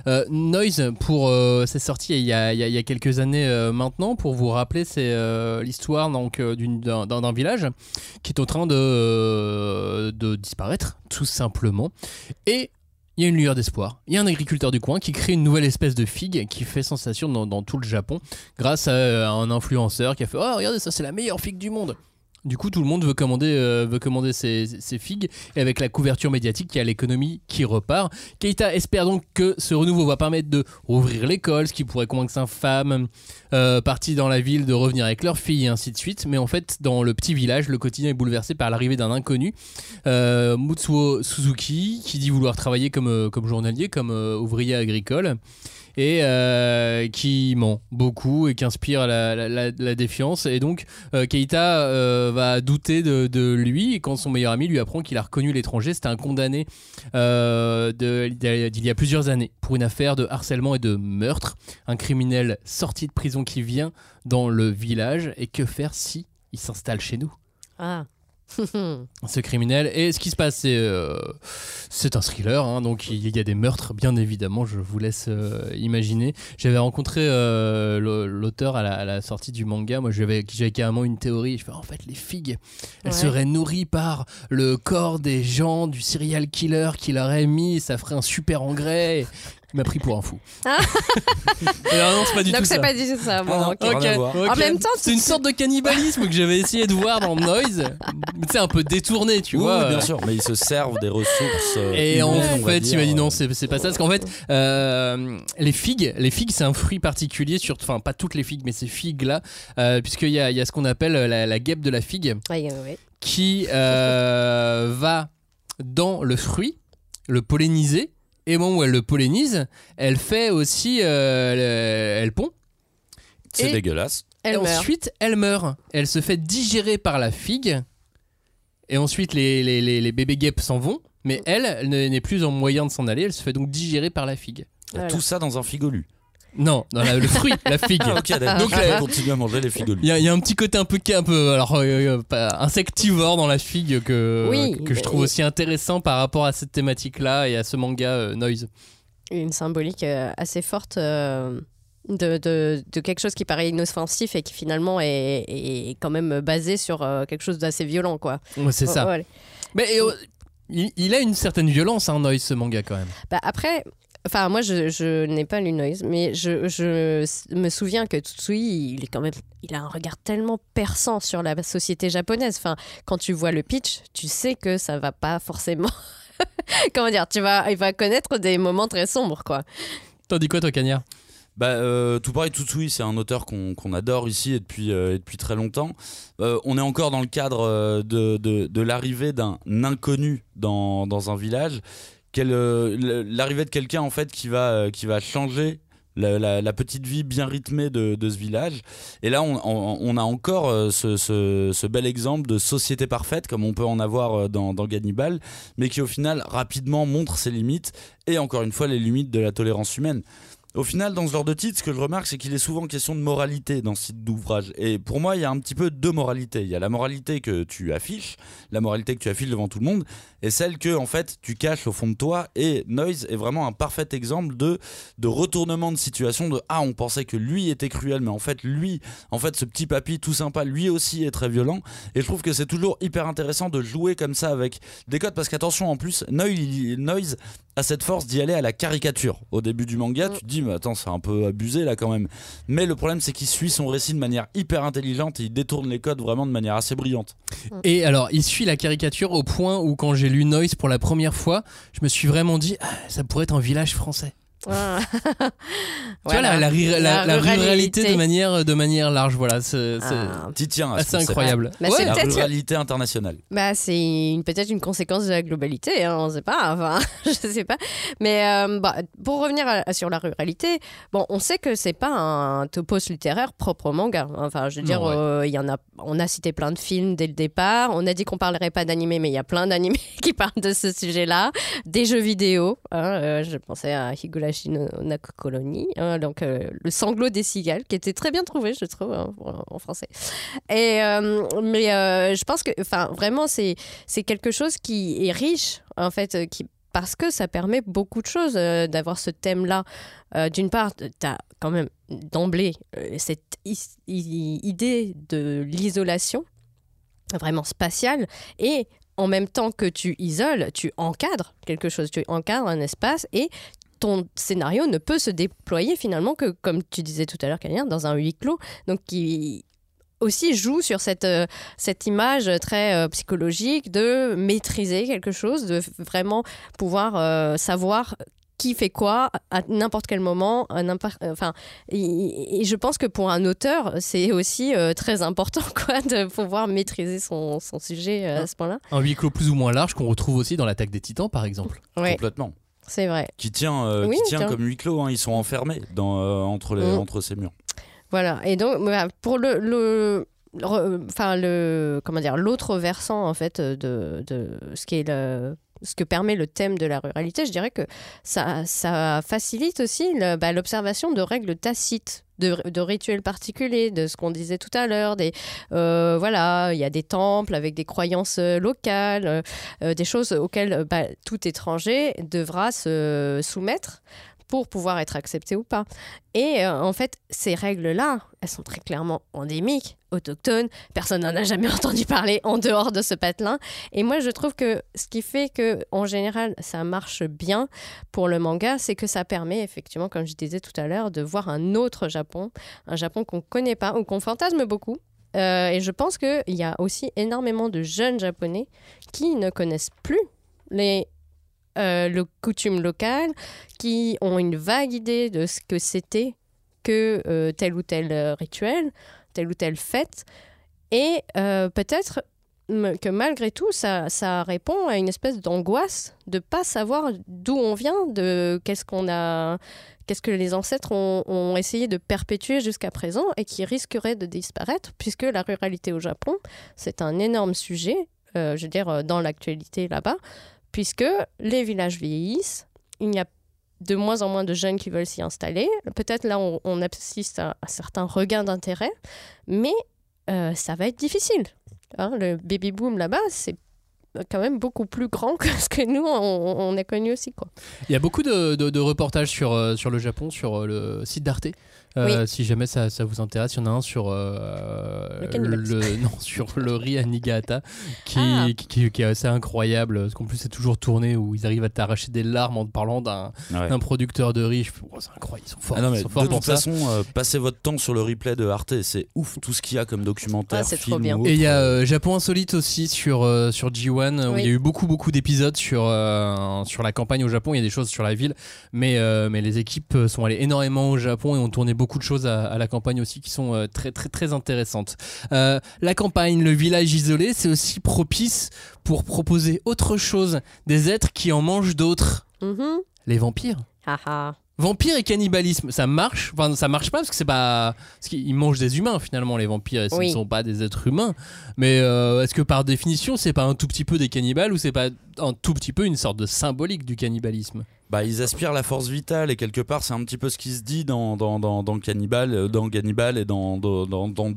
Euh, Noise, pour, euh, c'est sorti il y, a, il y quelques années maintenant. Pour vous rappeler, c'est l'histoire donc, d'un, village qui est en train de, de disparaître, tout simplement. Et il y a une lueur d'espoir. Il y a un agriculteur du coin qui crée une nouvelle espèce de figue qui fait sensation dans, dans tout le Japon grâce à, euh, un influenceur qui a fait Oh, regardez, ça, c'est la meilleure figue du monde. Du coup, tout le monde veut commander, euh, ses, figues. Et avec la couverture médiatique, il y a l'économie qui repart. Keita espère donc que ce renouveau va permettre de rouvrir l'école, ce qui pourrait convaincre sa femme euh, partie dans la ville de revenir avec leur fille et ainsi de suite. Mais en fait, dans le petit village, le quotidien est bouleversé par l'arrivée d'un inconnu, euh, Mutsuo Suzuki, qui dit vouloir travailler comme, journalier, comme ouvrier agricole. Et euh, qui ment beaucoup et qui inspire la, défiance. Et donc, euh, Keita euh, va douter de, lui. Et quand son meilleur ami lui apprend qu'il a reconnu l'étranger, c'était un condamné euh, d'il y a plusieurs années pour une affaire de harcèlement et de meurtre. Un criminel sorti de prison qui vient dans le village. Et que faire si il s'installe chez nous? Ah. ce criminel. Et ce qui se passe, c'est euh, un thriller, hein, donc il y a des meurtres, bien évidemment, je vous laisse euh, imaginer. J'avais rencontré euh, l'auteur à la, à la sortie du manga, moi j'avais carrément une théorie, je fais en fait les figues, elles Ouais. seraient nourries par le corps des gens, du serial killer qui leur mis, ça ferait un super engrais. Il m'a pris pour un fou. Ah. Non, c'est pas du Donc tout c'est ça. pas du tout ça. Bon, Ah non. En même temps, c'est une sorte de cannibalisme que j'avais essayé de voir dans Noise. C'est un peu détourné, tu Oui, vois. oui, bien sûr, mais ils se servent des ressources. euh, Et en humaines, fait, il m'a dit non, c'est c'est pas ça. Parce qu'en fait, euh, les figues, les figues, c'est un fruit particulier. Sur, enfin, pas toutes les figues, mais ces figues-là, euh, puisqu'il y a, il y a ce qu'on appelle la, la guêpe de la figue, qui euh, va dans le fruit, le polliniser. Et au moment où elle le pollinise, elle fait aussi, euh, le- elle pond. C'est et- dégueulasse. Elle et meurt. ensuite, elle meurt. Elle se fait digérer par la figue. Et ensuite, les, les, les, les bébés guêpes s'en vont. Mais elle, elle n'est n'est plus en moyen de s'en aller. Elle se fait donc digérer par la figue. Voilà. Tout ça dans un figolu. Non, la- le fruit, la figue. Ah, ok, d'accord. Donc, on continue à manger les figolus. Il y, a- il y a un petit côté un peu, un peu alors, euh, euh, pas- insectivore dans la figue que, Oui, que je trouve aussi intéressant par rapport à cette thématique-là et à ce manga euh, Noise. Une symbolique euh, assez forte euh, de, de, de quelque chose qui paraît inoffensif et qui finalement est, est quand même basé sur euh, quelque chose d'assez violent, quoi. Ouais, c'est ça. Ouais. Mais euh, il, il a une certaine violence, hein, Noise, ce manga quand même. Bah après, enfin moi je, je n'ai pas lu Noise, mais je, je me souviens que Tsutsui, il est quand même, il a un regard tellement perçant sur la société japonaise. Enfin, quand tu vois le pitch, tu sais que ça va pas forcément. Comment dire, tu vas, il va connaître des moments très sombres, quoi. T'en dis quoi, toi, Cagnard Bah, euh, tout pareil, Tutsui, c'est un auteur qu'on qu'on adore ici et depuis, euh, et depuis très longtemps. Euh, on est encore dans le cadre euh, de, de, de l'arrivée d'un inconnu dans, dans un village. Euh, l'arrivée de quelqu'un en fait qui va, euh, qui va changer la, petite vie bien rythmée de, ce village. Et là, on, a encore euh, ce, bel exemple de société parfaite, comme on peut en avoir dans, dans Gannibal, mais qui au final rapidement montre ses limites et encore une fois les limites de la tolérance humaine. Au final, dans ce genre de titre, ce que je remarque, c'est qu'il est souvent question de moralité dans ce type d'ouvrage. Et pour moi, il y a un petit peu deux moralités. Il y a la moralité que tu affiches, la moralité que tu affiches devant tout le monde, et celle que, en fait, tu caches au fond de toi. Et Noise est vraiment un parfait exemple de, retournement de situation de Ah, on pensait que lui était cruel, mais en fait, lui, en fait, ce petit papy tout sympa, lui aussi est très violent. Et je trouve que c'est toujours hyper intéressant de jouer comme ça avec des codes, parce qu'attention, en plus, Noise a cette force d'y aller à la caricature. Au début du manga, tu te dis, mais attends, c'est un peu abusé là quand même. Mais le problème, c'est qu'il suit son récit de manière hyper intelligente et il détourne les codes vraiment de manière assez brillante. Et alors, il suit la caricature au point où, quand j'ai lu Noise pour la première fois, je me suis vraiment dit, ah, ça pourrait être un village français. Ah. Tu vois, la, la, ri- la- La la ruralité ruralité. de manière, de manière large, voilà. C'est c'est Ah. T'y tiens à ce assez concept. incroyable. Bah, Ouais. c'est La peut-être- ruralité internationale. Bah, c'est une- peut-être une conséquence de la globalité, hein, on sait pas. Enfin, je sais pas. Mais euh, bah, pour revenir à- sur la ruralité, bon, on sait que c'est pas un topos littéraire propre au manga. Enfin, je veux dire, Non, ouais. euh, il y en a, on a cité plein de films dès le départ. On a dit qu'on parlerait pas d'animé, mais il y a plein d'animés qui parlent de ce sujet-là. Des jeux vidéo. hein, euh, je pensais à Higurashi no Naku Colony, hein, donc euh, le sanglot des cigales, qui était très bien trouvé, je trouve, hein, en français. Et euh, mais euh, je pense que, enfin, vraiment, c'est quelque chose qui est riche, en fait, qui parce que ça permet beaucoup de choses d'avoir ce thème-là. D'une part, tu as quand même d'emblée cette idée de l'isolation, vraiment spatiale, et en même temps que tu isoles, tu encadres quelque chose, tu encadres un espace et ton scénario ne peut se déployer finalement que, comme tu disais tout à l'heure, Kalien, dans un huis clos. Donc, qui aussi joue sur cette, euh, cette image très euh, psychologique de maîtriser quelque chose, de vraiment pouvoir euh, savoir qui fait quoi à n'importe quel moment, à enfin, et, et je pense que pour un auteur, c'est aussi euh, très important, quoi, de pouvoir maîtriser son, son sujet euh, à ce point-là. Un huis clos plus ou moins large qu'on retrouve aussi dans l'attaque des titans, par exemple. Ouais, Complètement. C'est vrai. Qui tient, euh, Oui, qui tient comme huis clos. hein. Ils sont enfermés dans, euh, entre, les, Mm. entre ces murs. Voilà. Et donc, voilà, pour le, le, enfin le, comment dire, l'autre versant en fait de, de ce qui est le, ce que permet le thème de la ruralité, je dirais que ça, ça facilite aussi bah, l'observation de règles tacites. De, rituels particuliers, de ce qu'on disait tout à l'heure, des euh, voilà, il y a des temples avec des croyances euh, locales, euh, des choses auxquelles bah, tout étranger devra se soumettre pour pouvoir être accepté ou pas. Et euh, en fait, ces règles-là, elles sont très clairement endémiques, autochtones. Personne n'en a jamais entendu parler en dehors de ce patelin. Et moi, je trouve que ce qui fait que, en général, ça marche bien pour le manga, c'est que ça permet effectivement, comme je disais tout à l'heure, de voir un autre Japon, un Japon qu'on connaît pas ou qu'on fantasme beaucoup. Euh, et je pense qu'il y a aussi énormément de jeunes japonais qui ne connaissent plus les euh, le coutume locales, qui ont une vague idée de ce que c'était que euh, tel ou tel euh, rituel, telle ou telle fête. Et peut-être que malgré tout, ça, ça répond à une espèce d'angoisse de pas savoir d'où on vient, de qu'est-ce qu'on a, qu'est-ce que les ancêtres ont, essayé de perpétuer jusqu'à présent et qui risquerait de disparaître, puisque la ruralité au Japon, c'est un énorme sujet, je veux dire, dans l'actualité là-bas, puisque les villages vieillissent, il y a de moins en moins de jeunes qui veulent s'y installer. Peut-être là, on, on assiste à, à certains regains d'intérêt, mais euh, ça va être difficile. Hein, le baby boom là-bas, c'est quand même beaucoup plus grand que ce que nous, on, on a connu aussi. Quoi. Il y a beaucoup de, de- de reportages sur, euh, sur le Japon, sur euh, le site d'Arte. Euh, Si jamais ça, ça vous intéresse, il y en a un sur euh, Le non sur le riz à Niigata qui, Ah. qui, qui- qui est assez incroyable parce qu'en plus c'est toujours tourné où ils arrivent à t'arracher des larmes en te parlant d'un Ouais. d'un producteur de riz. Oh, c'est incroyable, ils sont forts. Ah non, mais ils sont de forts toute ça. façon, euh, passez votre temps sur le replay de Arte, c'est ouf tout ce qu'il y a comme documentaire, Ah, c'est trop film bien. ou Et il y a euh, Japon Insolite aussi sur, euh, sur G1 où Oui. il y a eu beaucoup beaucoup d'épisodes sur, euh, sur la campagne au Japon. Il y a des choses sur la ville, mais, euh, mais les équipes sont allées énormément au Japon et ont tourné beaucoup de choses à, à la campagne aussi qui sont euh, très très très intéressantes. Euh, la campagne, le village isolé, c'est aussi propice pour proposer autre chose, des êtres qui en mangent d'autres. Mhm. Les vampires. Haha. Vampire et cannibalisme, ça marche? Enfin, ça marche pas parce que c'est pas. Parce qu'ils mangent des humains finalement, les vampires. et Ce Oui. ne sont pas des êtres humains. Mais euh, est-ce que par définition, c'est pas un tout petit peu des cannibales ou c'est pas un tout petit peu une sorte de symbolique du cannibalisme? Bah, ils aspirent la force vitale et quelque part c'est un petit peu ce qui se dit dans dans dans, dans Cannibal, euh, dans Cannibal et euh, dans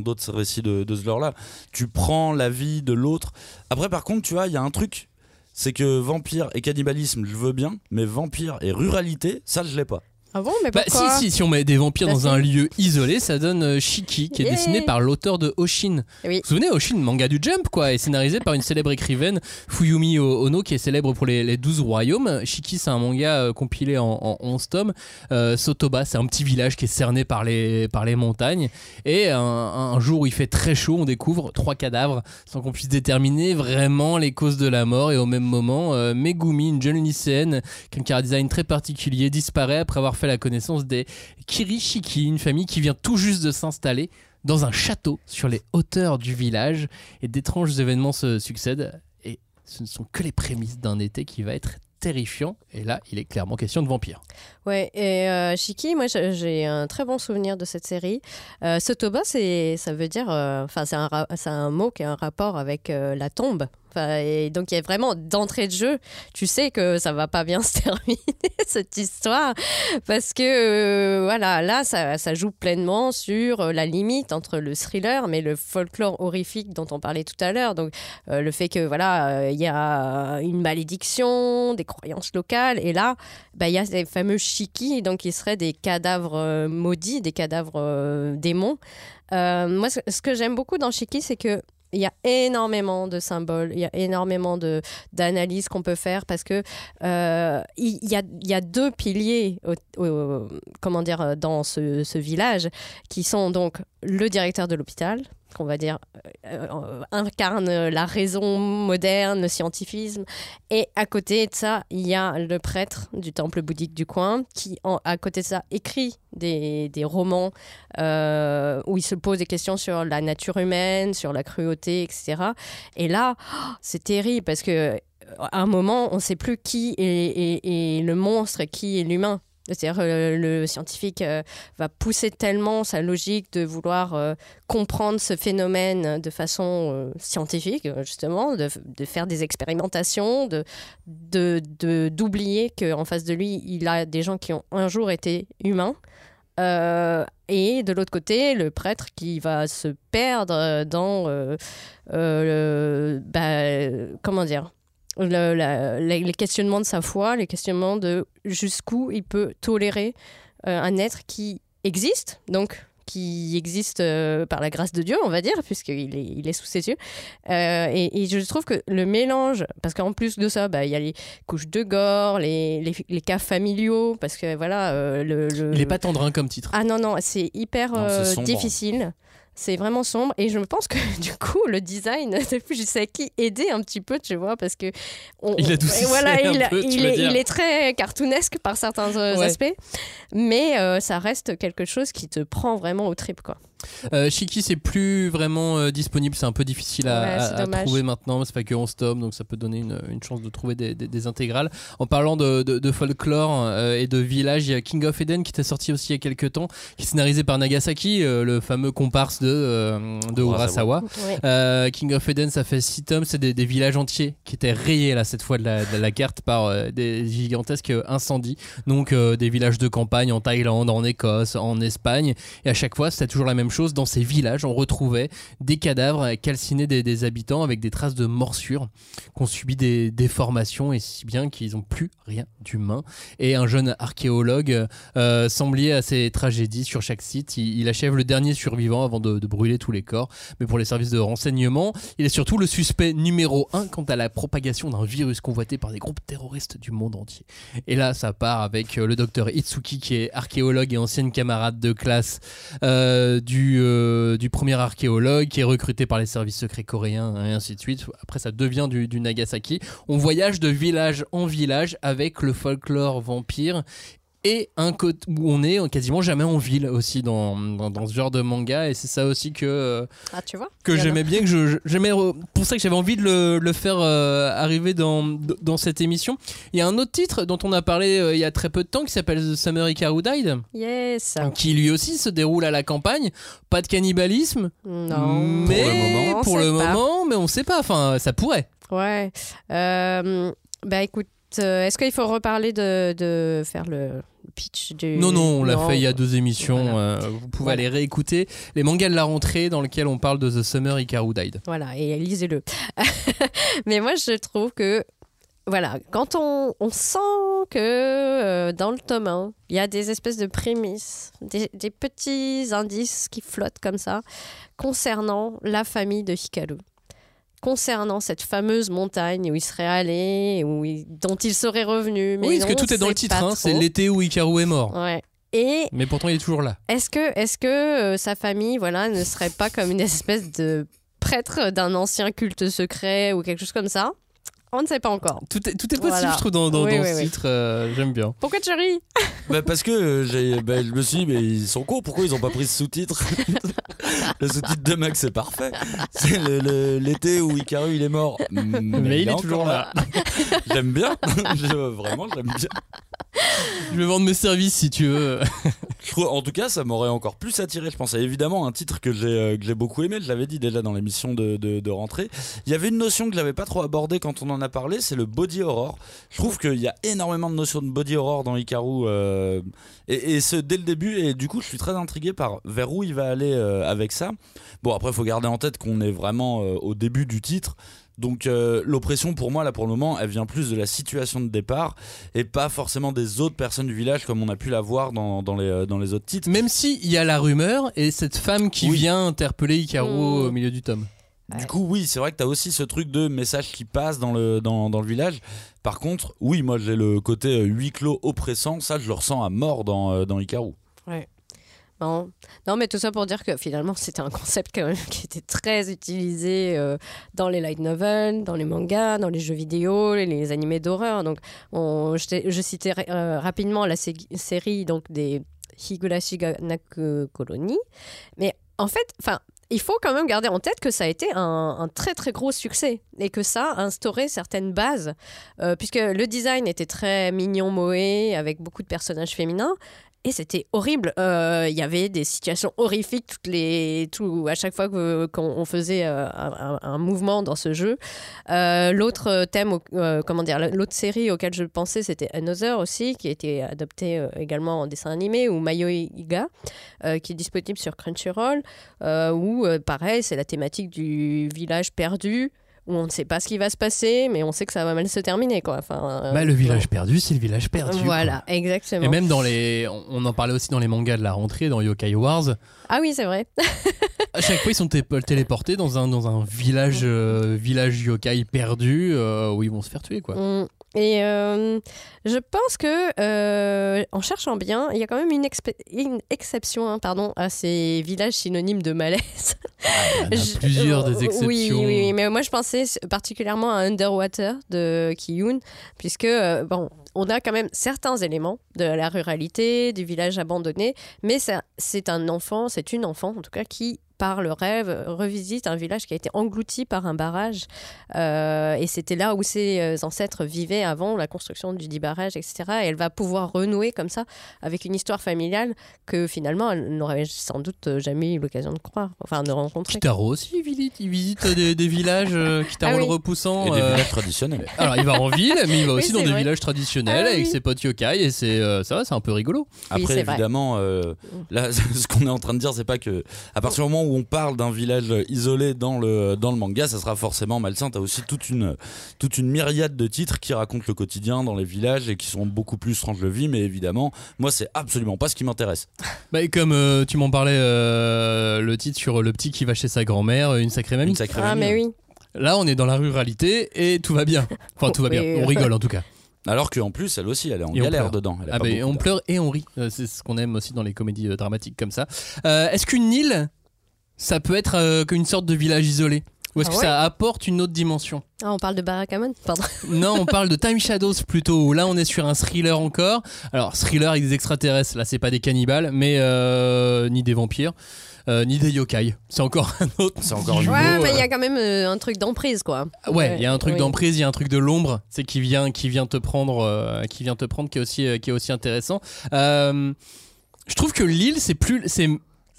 d'autres récits de, de ce genre-là. Tu prends la vie de l'autre. Après par contre tu vois il y a un truc, c'est que vampire et cannibalisme je veux bien, mais vampire et ruralité ça je l'ai pas. Ah bon, mais Bah, pourquoi si, si, si on met des vampires dans un lieu isolé, ça donne euh, Shiki, qui est Yeah. dessiné par l'auteur de Oshin. Oui. Vous vous souvenez, Oshin, manga du Jump, quoi, et scénarisé par une célèbre écrivaine, Fuyumi O- Ono, qui est célèbre pour les, les 12 royaumes. Shiki, c'est un manga euh, compilé en, en 11 tomes. Euh, Sotoba, c'est un petit village qui est cerné par les, par les montagnes. Et un, un jour où il fait très chaud, on découvre trois cadavres, sans qu'on puisse déterminer vraiment les causes de la mort. Et au même moment, euh, Megumi, une jeune lycéenne, qui a un design très particulier, disparaît après avoir fait la connaissance des Kirishiki, une famille qui vient tout juste de s'installer dans un château sur les hauteurs du village et d'étranges événements se succèdent et ce ne sont que les prémices d'un été qui va être terrifiant et là il est clairement question de vampire. Ouais, et euh, Shiki, moi j'ai- un très bon souvenir de cette série. Euh, Sotoba, ça veut dire, euh, enfin c'est un, un mot qui a un rapport avec euh, la tombe. Et donc il y a vraiment d'entrée de jeu, tu sais que ça va pas bien se terminer cette histoire parce que euh, voilà là ça, ça joue pleinement sur euh, la limite entre le thriller mais le folklore horrifique dont on parlait tout à l'heure. Donc euh, le fait que voilà il y a une malédiction, des croyances locales et là bah, il y a ces fameux shiki, donc qui seraient des cadavres maudits, des cadavres démons. Moi, ce que j'aime beaucoup dans Shiki, c'est que il y a énormément de symboles, il y a énormément d'analyses qu'on peut faire parce que euh, il y, a, deux piliers, dans ce village, qui sont donc le directeur de l'hôpital, qu'on va dire euh, euh, incarne la raison moderne, le scientifisme, et à côté de ça, il y a le prêtre du temple bouddhique du coin qui, à côté de ça, écrit des, des romans euh, où il se pose des questions sur la nature humaine, sur la cruauté, etc. Et là, oh, c'est terrible parce que un moment, on ne sait plus qui est- est le monstre et qui est l'humain. C'est-à-dire euh, le scientifique euh, va pousser tellement sa logique de vouloir euh, comprendre ce phénomène de façon scientifique, justement, de, de faire des expérimentations, de de- de- d'oublier qu'en face de lui, il a des gens qui ont un jour été humains. Et de l'autre côté, le prêtre qui va se perdre dans le- bah, comment dire le- la- les, questionnements de sa foi, les questionnements de jusqu'où il peut tolérer euh, un être qui existe, donc qui existe euh, par la grâce de Dieu, on va dire, puisqu'il est, il est sous ses yeux. Euh, et, et je trouve que le mélange, parce qu'en plus de ça, bah, il y a les couches de gore, les, les, les cas familiaux, parce que voilà, euh, le, le- Il est pas tendrin comme titre. ah non, non, c'est hyper Non, difficile. C'est vraiment sombre et je pense que du coup le design de Fujisaki aidait un petit peu, tu vois, parce que on- Il on- voilà, il, peu, est, il est très cartoonesque par certains euh, Ouais. aspects, mais euh, ça reste quelque chose qui te prend vraiment au trip, quoi. Euh, Shiki, c'est plus vraiment euh, disponible, c'est un peu difficile à, Ouais, à- c'est à dommage. trouver maintenant, c'est pas que 11 tomes, donc ça peut donner une, une chance de trouver des, des- des intégrales. En parlant de, de- de folklore euh, et de village, il y a King of Eden qui était sorti aussi il y a quelques temps, qui est scénarisé par Nagasaki, euh, le fameux comparse de, euh, de Urasawa. Ouais. Euh, King of Eden, ça fait 6 tomes, c'est des, des villages entiers qui étaient rayés là cette fois de la, de la carte par euh, des gigantesques incendies. Donc euh, des villages de campagne en Thaïlande, en Écosse, en Espagne. Et à chaque fois, c'était toujours la même chose. Dans ces villages, on retrouvait des cadavres calcinés des, habitants avec des traces de morsures, qui ont subi des déformations et si bien qu'ils n'ont plus rien d'humain. Et un jeune archéologue euh, semble lié à ces tragédies sur chaque site. Il, achève le dernier survivant avant de, de brûler tous les corps. Mais pour les services de renseignement, il est surtout le suspect numéro un quant à la propagation d'un virus convoité par des groupes terroristes du monde entier. Et là, ça part avec euh, le docteur Itsuki, qui est archéologue et ancienne camarade de classe euh, du, euh, du premier archéologue, qui est recruté par les services secrets coréens, et ainsi de suite. Après, ça devient du Nagasaki. On voyage de village en village avec le folklore vampire et un côté où on est quasiment jamais en ville aussi dans, dans, dans ce genre de manga et c'est ça aussi que Ah, tu vois que j'aimais bien que je j'aimais pour ça que j'avais envie de le, le faire euh, arriver dans dans cette émission il y a un autre titre dont on a parlé euh, il y a très peu de temps qui s'appelle The Summer Who Died Yes. qui lui aussi se déroule à la campagne pas de cannibalisme Non. mais Pour le moment. pour On le sait pas. moment mais on sait pas enfin ça pourrait Ouais. Euh, bah écoute, Euh, Est-ce qu'il faut reparler de, de faire le pitch du. Non, non, on l'a fait il y a deux émissions. Voilà. euh, vous pouvez Voilà. aller réécouter les mangas de la rentrée dans lequel on parle de The Summer Hikaru Died. Voilà, et lisez-le. Mais moi, je trouve que, voilà, quand on, on sent que euh, dans le tome 1, il y a des espèces de prémices, des, des petits indices qui flottent comme ça, concernant la famille de Hikaru. Concernant cette fameuse montagne où il serait allé, où il- dont il serait revenu. Mais oui, parce que tout est dans le titre. hein, C'est l'été où Hikaru est mort. Ouais. Et Mais pourtant, il est toujours là. est-ce que, que euh, sa famille voilà, ne serait pas comme une espèce de prêtre d'un ancien culte secret ou quelque chose comme ça? On ne sait pas encore. Tout est, tout est possible, Voilà. je trouve, dans, dans- Oui, dans oui, ce oui. titre. euh, J'aime bien. Pourquoi tu ris? Bah, parce que euh, j'ai, bah, je me suis dit, mais ils sont cons, pourquoi ils ont pas pris ce sous-titre? Le sous-titre de Max, c'est parfait. C'est l'été où Ikaru il est mort. Mais, il est toujours là. J'aime bien. Je- vraiment, j'aime bien. Je vais vendre mes services si tu veux. Je en tout cas, ça m'aurait encore plus attiré, je pense. Et évidemment, un titre que j'ai euh, que j'ai beaucoup aimé, je l'avais dit déjà dans l'émission de, de, de rentrée. Il y avait une notion que j'avais pas trop abordée quand on en a parlé, c'est le body horror. Je trouve qu'il y a énormément de notions de body horror dans Ikaru, euh, et, et ce dès le début. Et du coup, je suis très intrigué par vers où il va aller euh, avec ça. Bon, après, il faut garder en tête qu'on est vraiment euh, au début du titre. Donc euh, l'oppression pour moi là pour le moment elle vient plus de la situation de départ et pas forcément des autres personnes du village comme on a pu la voir dans, dans les, dans les autres titres. Même si il y a la rumeur et cette femme qui Oui. vient interpeller Hikaru Mm. au milieu du tome. Du coup, oui, c'est vrai que tu as aussi ce truc de message qui passe dans le, dans, dans le village. Par contre, oui, moi j'ai le côté euh, huis clos oppressant, ça je le ressens à mort dans, euh, dans Ikaru. non. non, mais tout ça pour dire que finalement, c'était un concept quand même qui était très utilisé euh, dans les light novels, dans les mangas, dans les jeux vidéo, les, les animés d'horreur. Donc, on- je, t'ai- je citais euh, rapidement la sé- série donc, des Higurashi ga Naku Colony. Mais en fait, enfin. Il faut quand même garder en tête que ça a été un, très très gros succès et que ça a instauré certaines bases, euh, puisque le design était très mignon moé avec beaucoup de personnages féminins et c'était horrible. Euh, Il y avait des situations horrifiques toutes les, tout, à chaque fois qu'on faisait euh, un, mouvement dans ce jeu. Euh, l'autre thème, comment dire, l'autre série auquel je pensais, c'était Another aussi, qui a été adoptée également en dessin animé, ou Mayo Iga, qui est disponible sur Crunchyroll, où pareil, c'est la thématique du village perdu. Où on ne sait pas ce qui va se passer, mais on sait que ça va mal se terminer. Quoi. Enfin, euh, Bah, le village perdu, c'est le village perdu. quoi. Voilà, exactement. Et même dans les. on- en parlait aussi dans les mangas de la rentrée, dans Yokai Wars. Ah oui, c'est vrai. À chaque fois, ils sont té- téléportés dans un, dans un village, euh, village yokai perdu euh, où ils vont se faire tuer, quoi. Et euh, je pense que euh, en cherchant bien, il y a quand même une, exception hein, pardon, à ces villages synonymes de malaise. Il y en a Je- plusieurs des exceptions. Oui, oui, oui, mais moi je pensais particulièrement à Underwater de Kiyun, puisque euh, bon, on a quand même certains éléments de la ruralité, du village abandonné, mais c'est un enfant, c'est une enfant en tout cas qui par le rêve, revisite un village qui a été englouti par un barrage. Euh, et c'était là où ses euh, ancêtres vivaient avant la construction du dit barrage, etc. Et elle va pouvoir renouer comme ça avec une histoire familiale que finalement elle n'aurait sans doute euh, jamais eu l'occasion de croire, enfin de rencontrer. Kitaro aussi, il visite, il visite des, des villages, euh, Kitaro Ah le repoussant. Et des euh, villages traditionnels. alors, il va en ville, mais il va Oui, aussi dans des vrai. villages traditionnels Ah oui. avec ses potes yokai, et c'est euh, ça va, c'est un peu rigolo. Après, évidemment, euh, là, ce qu'on est en train de dire, c'est pas que à partir du moment où on parle d'un village isolé dans le dans le manga, ça sera forcément malsain. T'as aussi toute une toute une myriade de titres qui racontent le quotidien dans les villages et qui sont beaucoup plus tranches de vie. Mais évidemment, moi, c'est absolument pas ce qui m'intéresse. Bah, et comme euh, tu m'en parlais, euh, le titre sur le petit qui va chez sa grand-mère, une sacrée mamie. Une sacrée Ah mamie. mais oui. Là, on est dans la ruralité et tout va bien. Enfin, tout va bien. On rigole en tout cas. Alors qu'en plus, elle aussi, elle est en Et galère dedans. Elle a Ah pas ben, beaucoup on pleure et on rit. Euh, C'est ce qu'on aime aussi dans les comédies euh, dramatiques comme ça. Euh, est-ce qu'une île, ça peut être euh, une sorte de village isolé Ou est-ce Ah que ouais ça apporte une autre dimension Ah, on parle de Barakamon Pardon. Non, on parle de Time Shadows plutôt. Là, on est sur un thriller encore. Alors, thriller avec des extraterrestres. Là, c'est pas des cannibales, mais euh, ni des vampires, euh, ni des yokai. C'est encore un autre. C'est encore niveau, Ouais, mais il y euh, a quand même euh, un truc d'emprise quoi. Ouais, il y a un truc oui. d'emprise, il y a un truc de l'ombre, c'est qui vient, qui vient te prendre, euh, qui vient te prendre, qui est aussi, euh, qui est aussi intéressant. Euh, je trouve que l'île, c'est plus, c'est,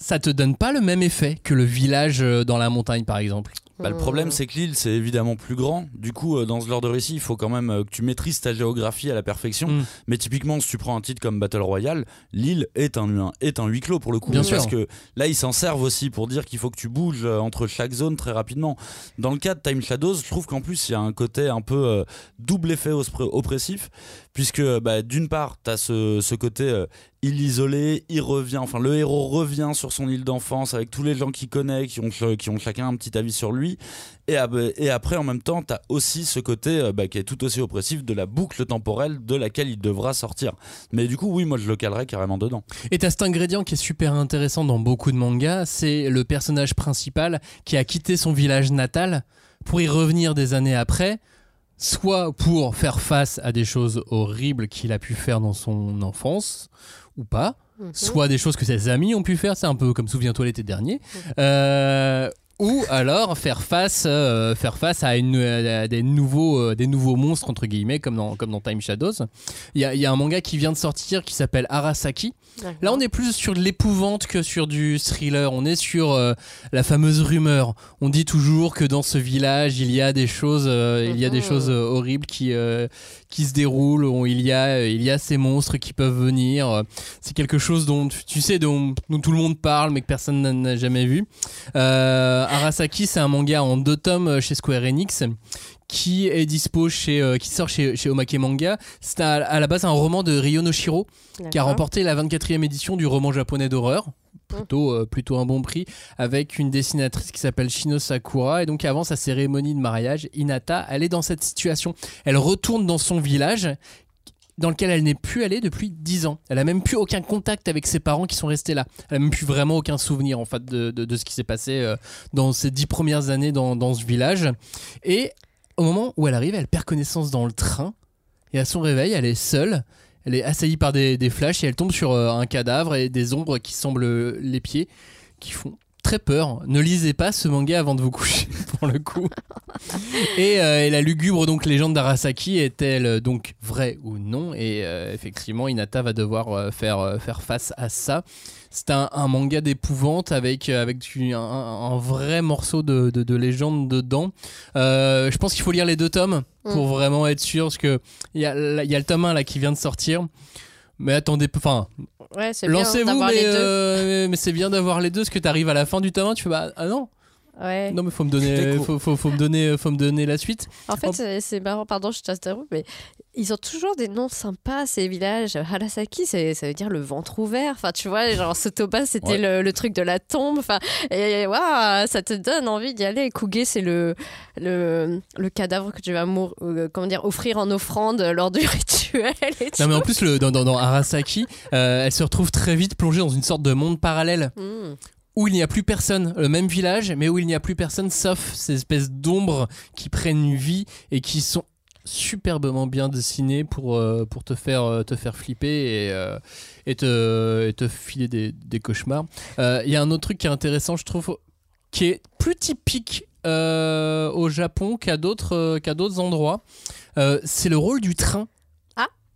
ça te donne pas le même effet que le village euh, dans la montagne, par exemple. Bah, le problème, c'est que l'île, c'est évidemment plus grand. Du coup, euh, dans ce genre de récit, il faut quand même euh, que tu maîtrises ta géographie à la perfection. Mm. Mais typiquement, si tu prends un titre comme Battle Royale, l'île est un, un- est un huis clos pour le coup. Bien parce sûr. que là, ils s'en servent aussi pour dire qu'il faut que tu bouges euh, entre chaque zone très rapidement. Dans le cas de Time Shadows, je trouve qu'en plus, il y a un côté un peu euh, double effet oppressif. Puisque bah, d'une part, tu as ce, côté euh, île isolée, il revient, enfin le héros revient sur son île d'enfance avec tous les gens qu'il connaît, qui ont, qui ont chacun un petit avis sur lui. Et, ab- et après, en même temps, tu as aussi ce côté euh, bah, qui est tout aussi oppressif de la boucle temporelle de laquelle il devra sortir. Mais du coup, oui, moi je le calerais carrément dedans. Et t'as cet ingrédient qui est super intéressant dans beaucoup de mangas, c'est le personnage principal qui a quitté son village natal pour y revenir des années après, soit pour faire face à des choses horribles qu'il a pu faire dans son enfance, ou pas, Mhm. soit des choses que ses amis ont pu faire, c'est un peu comme souviens-toi l'été dernier, euh, ou alors faire face, euh, faire face à, une, à des, nouveaux, euh, des nouveaux monstres, entre guillemets, comme dans, comme dans Time Shadows. Il y a, il y a un manga qui vient de sortir qui s'appelle Arasaki. Là, on est plus sur de l'épouvante que sur du thriller. On est sur euh, la fameuse rumeur. On dit toujours que dans ce village, il y a des choses, euh, il y a des Mhm. choses euh, horribles qui euh, qui se déroulent. On- Il y a euh, il y a ces monstres qui peuvent venir. Euh, C'est quelque chose dont tu sais dont, dont tout le monde parle, mais que personne n'a- n'a jamais vu. Euh, Arasaki, c'est un manga en deux tomes euh, chez Square Enix qui est dispo chez euh, qui sort chez, chez Omake Manga. C'est à, à la base un roman de Ryo Noshiro qui a remporté la 24e édition du roman japonais d'horreur. Plutôt, euh, plutôt un bon prix avec une dessinatrice qui s'appelle Shino Sakura et donc avant sa cérémonie de mariage Hinata elle est dans cette situation elle retourne dans son village dans lequel elle n'est plus allée depuis 10 ans. Elle a même plus aucun contact avec ses parents qui sont restés là. Elle a même plus vraiment aucun souvenir en fait de, de- ce qui s'est passé euh, dans ces 10 premières années dans, dans ce village. Et au moment où elle arrive elle perd connaissance dans le train. Et à son réveil elle est seule. Elle est assaillie par des, des flashs et elle tombe sur euh, un cadavre et des ombres qui semblent euh, les pieds, qui font très peur. Ne lisez pas ce manga avant de vous coucher, pour le coup. Et, euh, et la lugubre donc légende d'Arasaki est-elle euh, donc vraie ou non? Et euh, effectivement, Inata va devoir faire, faire face à ça. C'est un, un manga d'épouvante avec, avec un, un vrai morceau de, de- de légende dedans. Euh, je pense qu'il faut lire les deux tomes pour Mm. vraiment être sûr, parce que il y a, y a le tome 1 là qui vient de sortir. Mais attendez, enfin, Ouais, lancez-vous, mais, euh, mais c'est bien d'avoir les deux, parce que t'arrives à la fin du tome 1, tu fais bah ah non, Ouais. non mais faut me donner, faut, faut, faut me donner, faut me donner la suite. En fait, Hop. c'est- marrant, pardon, je t'interromps, mais ils ont toujours des noms sympas, ces villages. Harasaki, ça veut dire le ventre ouvert. Enfin, tu vois, genre Sotoba, c'était Ouais. le, le truc de la tombe. Enfin, et waouh, ça te donne envie d'y aller. Kuge, c'est le, le, le cadavre que tu vas mour- euh, comment dire, offrir en offrande lors du rituel. Et Non mais en plus le, dans, dans, dans Arasaki, euh, elle se retrouve très vite plongée dans une sorte de monde parallèle. Mm. Où il n'y a plus personne, le même village, mais où il n'y a plus personne sauf ces espèces d'ombres qui prennent vie et qui sont superbement bien dessinées pour, euh, pour te, faire, euh, te faire flipper et, euh, te, te filer des, des cauchemars. Il y a un autre truc qui est intéressant, je trouve, qui est plus typique au Japon qu'à d'autres qu'à d'autres endroits. C'est le rôle du train.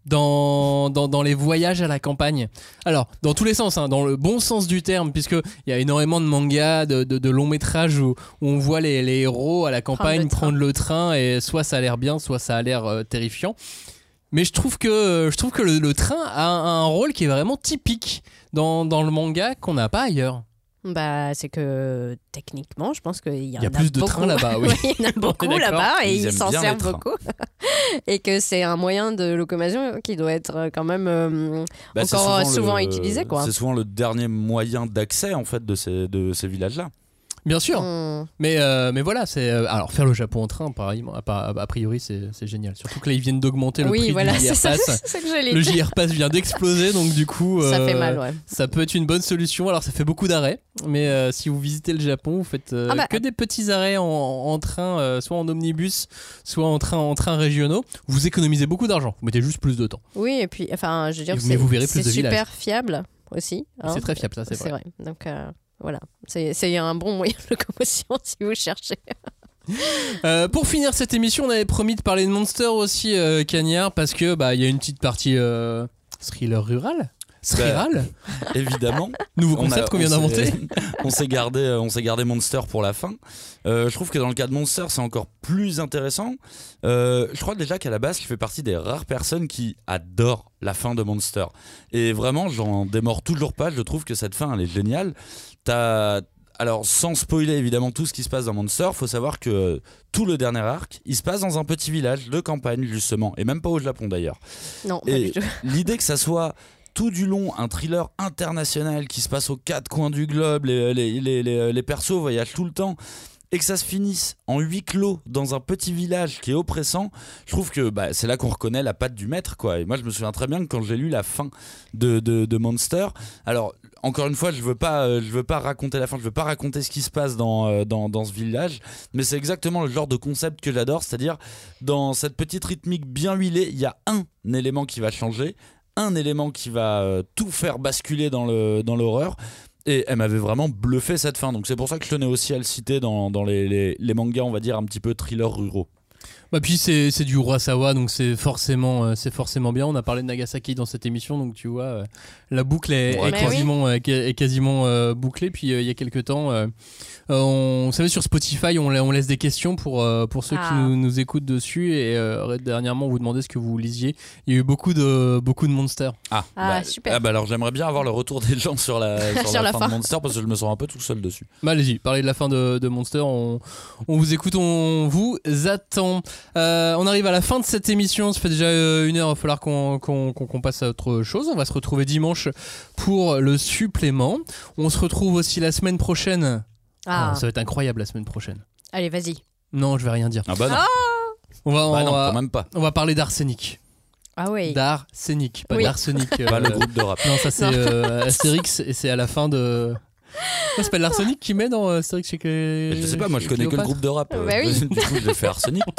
Dans, dans, dans les voyages à la campagne. Alors, dans tous les sens, hein, dans le bon sens du terme, puisqu'il y a énormément de mangas, de, de, de longs métrages où, où on voit les, les héros à la campagne le train. prendre le train et soit ça a l'air bien, soit ça a l'air euh, terrifiant. Mais je trouve que, je trouve que le, le train a un, un rôle qui est vraiment typique dans, dans le manga qu'on n'a pas ailleurs. Bah, c'est que techniquement, je pense qu'il y, en Il y a plus de beaucoup. trains là-bas, oui. il y en a beaucoup là-bas et Ils s'en servent beaucoup. et que c'est un moyen de locomotion qui doit être quand même euh, Bah, encore souvent, le- utilisé. C'est souvent le dernier moyen d'accès en fait de ces, de ces villages-là. Bien sûr. Hmm. Mais, euh, mais voilà, c'est euh, alors faire le Japon en train, pareil, a, priori, c'est génial. Surtout que là, ils viennent d'augmenter le Oui, prix voilà, du c'est JR ça, Pass. c'est ça que Le dire. JR Pass vient d'exploser, donc du coup, Ça fait euh, mal, ouais. ça peut être une bonne solution. Alors, ça fait beaucoup d'arrêts, mais si vous visitez le Japon, vous faites Ah bah. que des petits arrêts en, en train, soit en omnibus, soit en train, en train régionaux. Vous économisez beaucoup d'argent. Vous mettez juste plus de temps. Oui, et puis, enfin, je veux dire, c'est super villages. fiable aussi. hein. C'est très fiable, ça, c'est C'est vrai. vrai. Donc, voilà. C'est c'est un bon moyen de locomotion si vous cherchez. Euh, pour finir cette émission, on avait promis de parler de Monster aussi, euh, Cagnard, parce que bah il y a une petite partie euh, thriller rural? Sriral Évidemment. Nouveau concept qu'on vient d'inventer. on s'est gardé, euh, on s'est gardé Monster pour la fin. Euh, je trouve que dans le cas de Monster, c'est encore plus intéressant. Euh, je crois déjà qu'à la base, je fais partie des rares personnes qui adorent la fin de Monster. Et vraiment, j'en démords toujours pas. Je trouve que cette fin, elle est géniale. T'as alors, sans spoiler évidemment tout ce qui se passe dans Monster, faut savoir que tout le dernier arc, il se passe dans un petit village de campagne justement, et même pas au Japon d'ailleurs. Non, Et l'idée que ça soit tout du long un thriller international qui se passe aux quatre coins du globe, les, les, les, les- les persos voyagent tout le temps, et que ça se finisse en huis clos dans un petit village qui est oppressant, je trouve que bah, c'est là qu'on reconnaît la patte du maître. quoi. Et moi, je me souviens très bien que quand j'ai lu la fin de, de, Monster, alors encore une fois, je veux euh, veux pas raconter la fin, je veux pas raconter ce qui se passe dans, euh, dans, dans ce village, mais c'est exactement le genre de concept que j'adore, c'est-à-dire dans cette petite rythmique bien huilée, il y a un élément qui va changer, un élément qui va euh, tout faire basculer dans dans l'horreur. Et elle m'avait vraiment bluffé cette fin. Donc c'est pour ça que je tenais aussi à le citer dans, les mangas, on va dire, un petit peu thriller ruraux. Bah puis c'est c'est du Urasawa donc c'est forcément euh, c'est forcément bien. On a parlé de Nagasaki dans cette émission donc tu vois euh, la boucle est, Ouais. est Mais quasiment est, est quasiment euh, bouclée. Puis euh, il y a quelques temps, euh, euh, on, vous savez sur Spotify on, la- on laisse des questions pour euh, pour ceux qui Ah. nous, nous écoutent dessus et euh, dernièrement on vous demandait ce que vous lisiez. Il y a eu beaucoup de beaucoup de monsters. Ah, Ah, bah, super. ah bah alors j'aimerais bien avoir le retour des gens sur la, sur Sur la, la fin, fin. de Monster parce que je me sens un peu tout seul dessus. Bah allez-y, parlez de la fin de, de Monster, on, on vous écoute, on vous attend. Euh, on arrive à la fin de cette émission, ça fait déjà euh, une heure, il va falloir qu'on passe à autre chose. On va se retrouver dimanche pour le supplément. On se retrouve aussi la semaine prochaine. Ah, Ah, ça va être incroyable la semaine prochaine. allez, vas-y. Non, je vais rien dire. Ah bah non, On va, bah on non va, quand même pas. on va parler d'arsenic. Ah oui. D'arsenic, pas Oui. d'arsenic. euh, Pas le groupe de rap. Non, ça c'est euh, Astérix et c'est à la fin de. Ça s'appelle l'arsenic qui met dans euh, Astérix chez Clé- Je sais pas, moi je connais que le groupe de rap. Bah oui. Du coup, je l'ai fait Arsenic.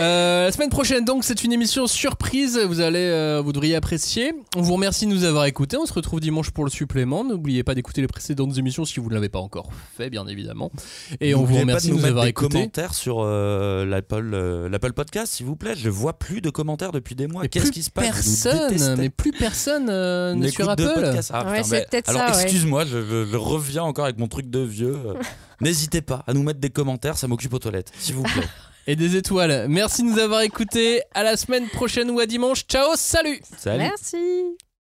Euh, la semaine prochaine, donc, c'est une émission surprise. Vous allez, euh, vous devriez apprécier. On vous remercie de nous avoir écoutés. On se retrouve dimanche pour le supplément. N'oubliez pas d'écouter les précédentes émissions si vous ne l'avez pas encore fait, bien évidemment. Et on vous remercie pas de nous nous avoir mettre des écoutés. commentaires sur euh, l'Apple euh, l'Apple Podcast, s'il vous plaît. Je vois plus de commentaires depuis des mois. Mais Qu'est-ce plus qui se passe? personne, mais plus personne euh, n'est N'écoute sur de Apple. podcast. Ah, Ouais, putain, c'est mais- peut-être Alors ouais. excuse-moi, je, je- je reviens encore avec mon truc de vieux. N'hésitez pas à nous mettre des commentaires, ça m'occupe aux toilettes, s'il vous plaît. Et des étoiles. Merci de nous avoir écoutés. À la semaine prochaine ou à dimanche. Ciao, salut Salut. Merci.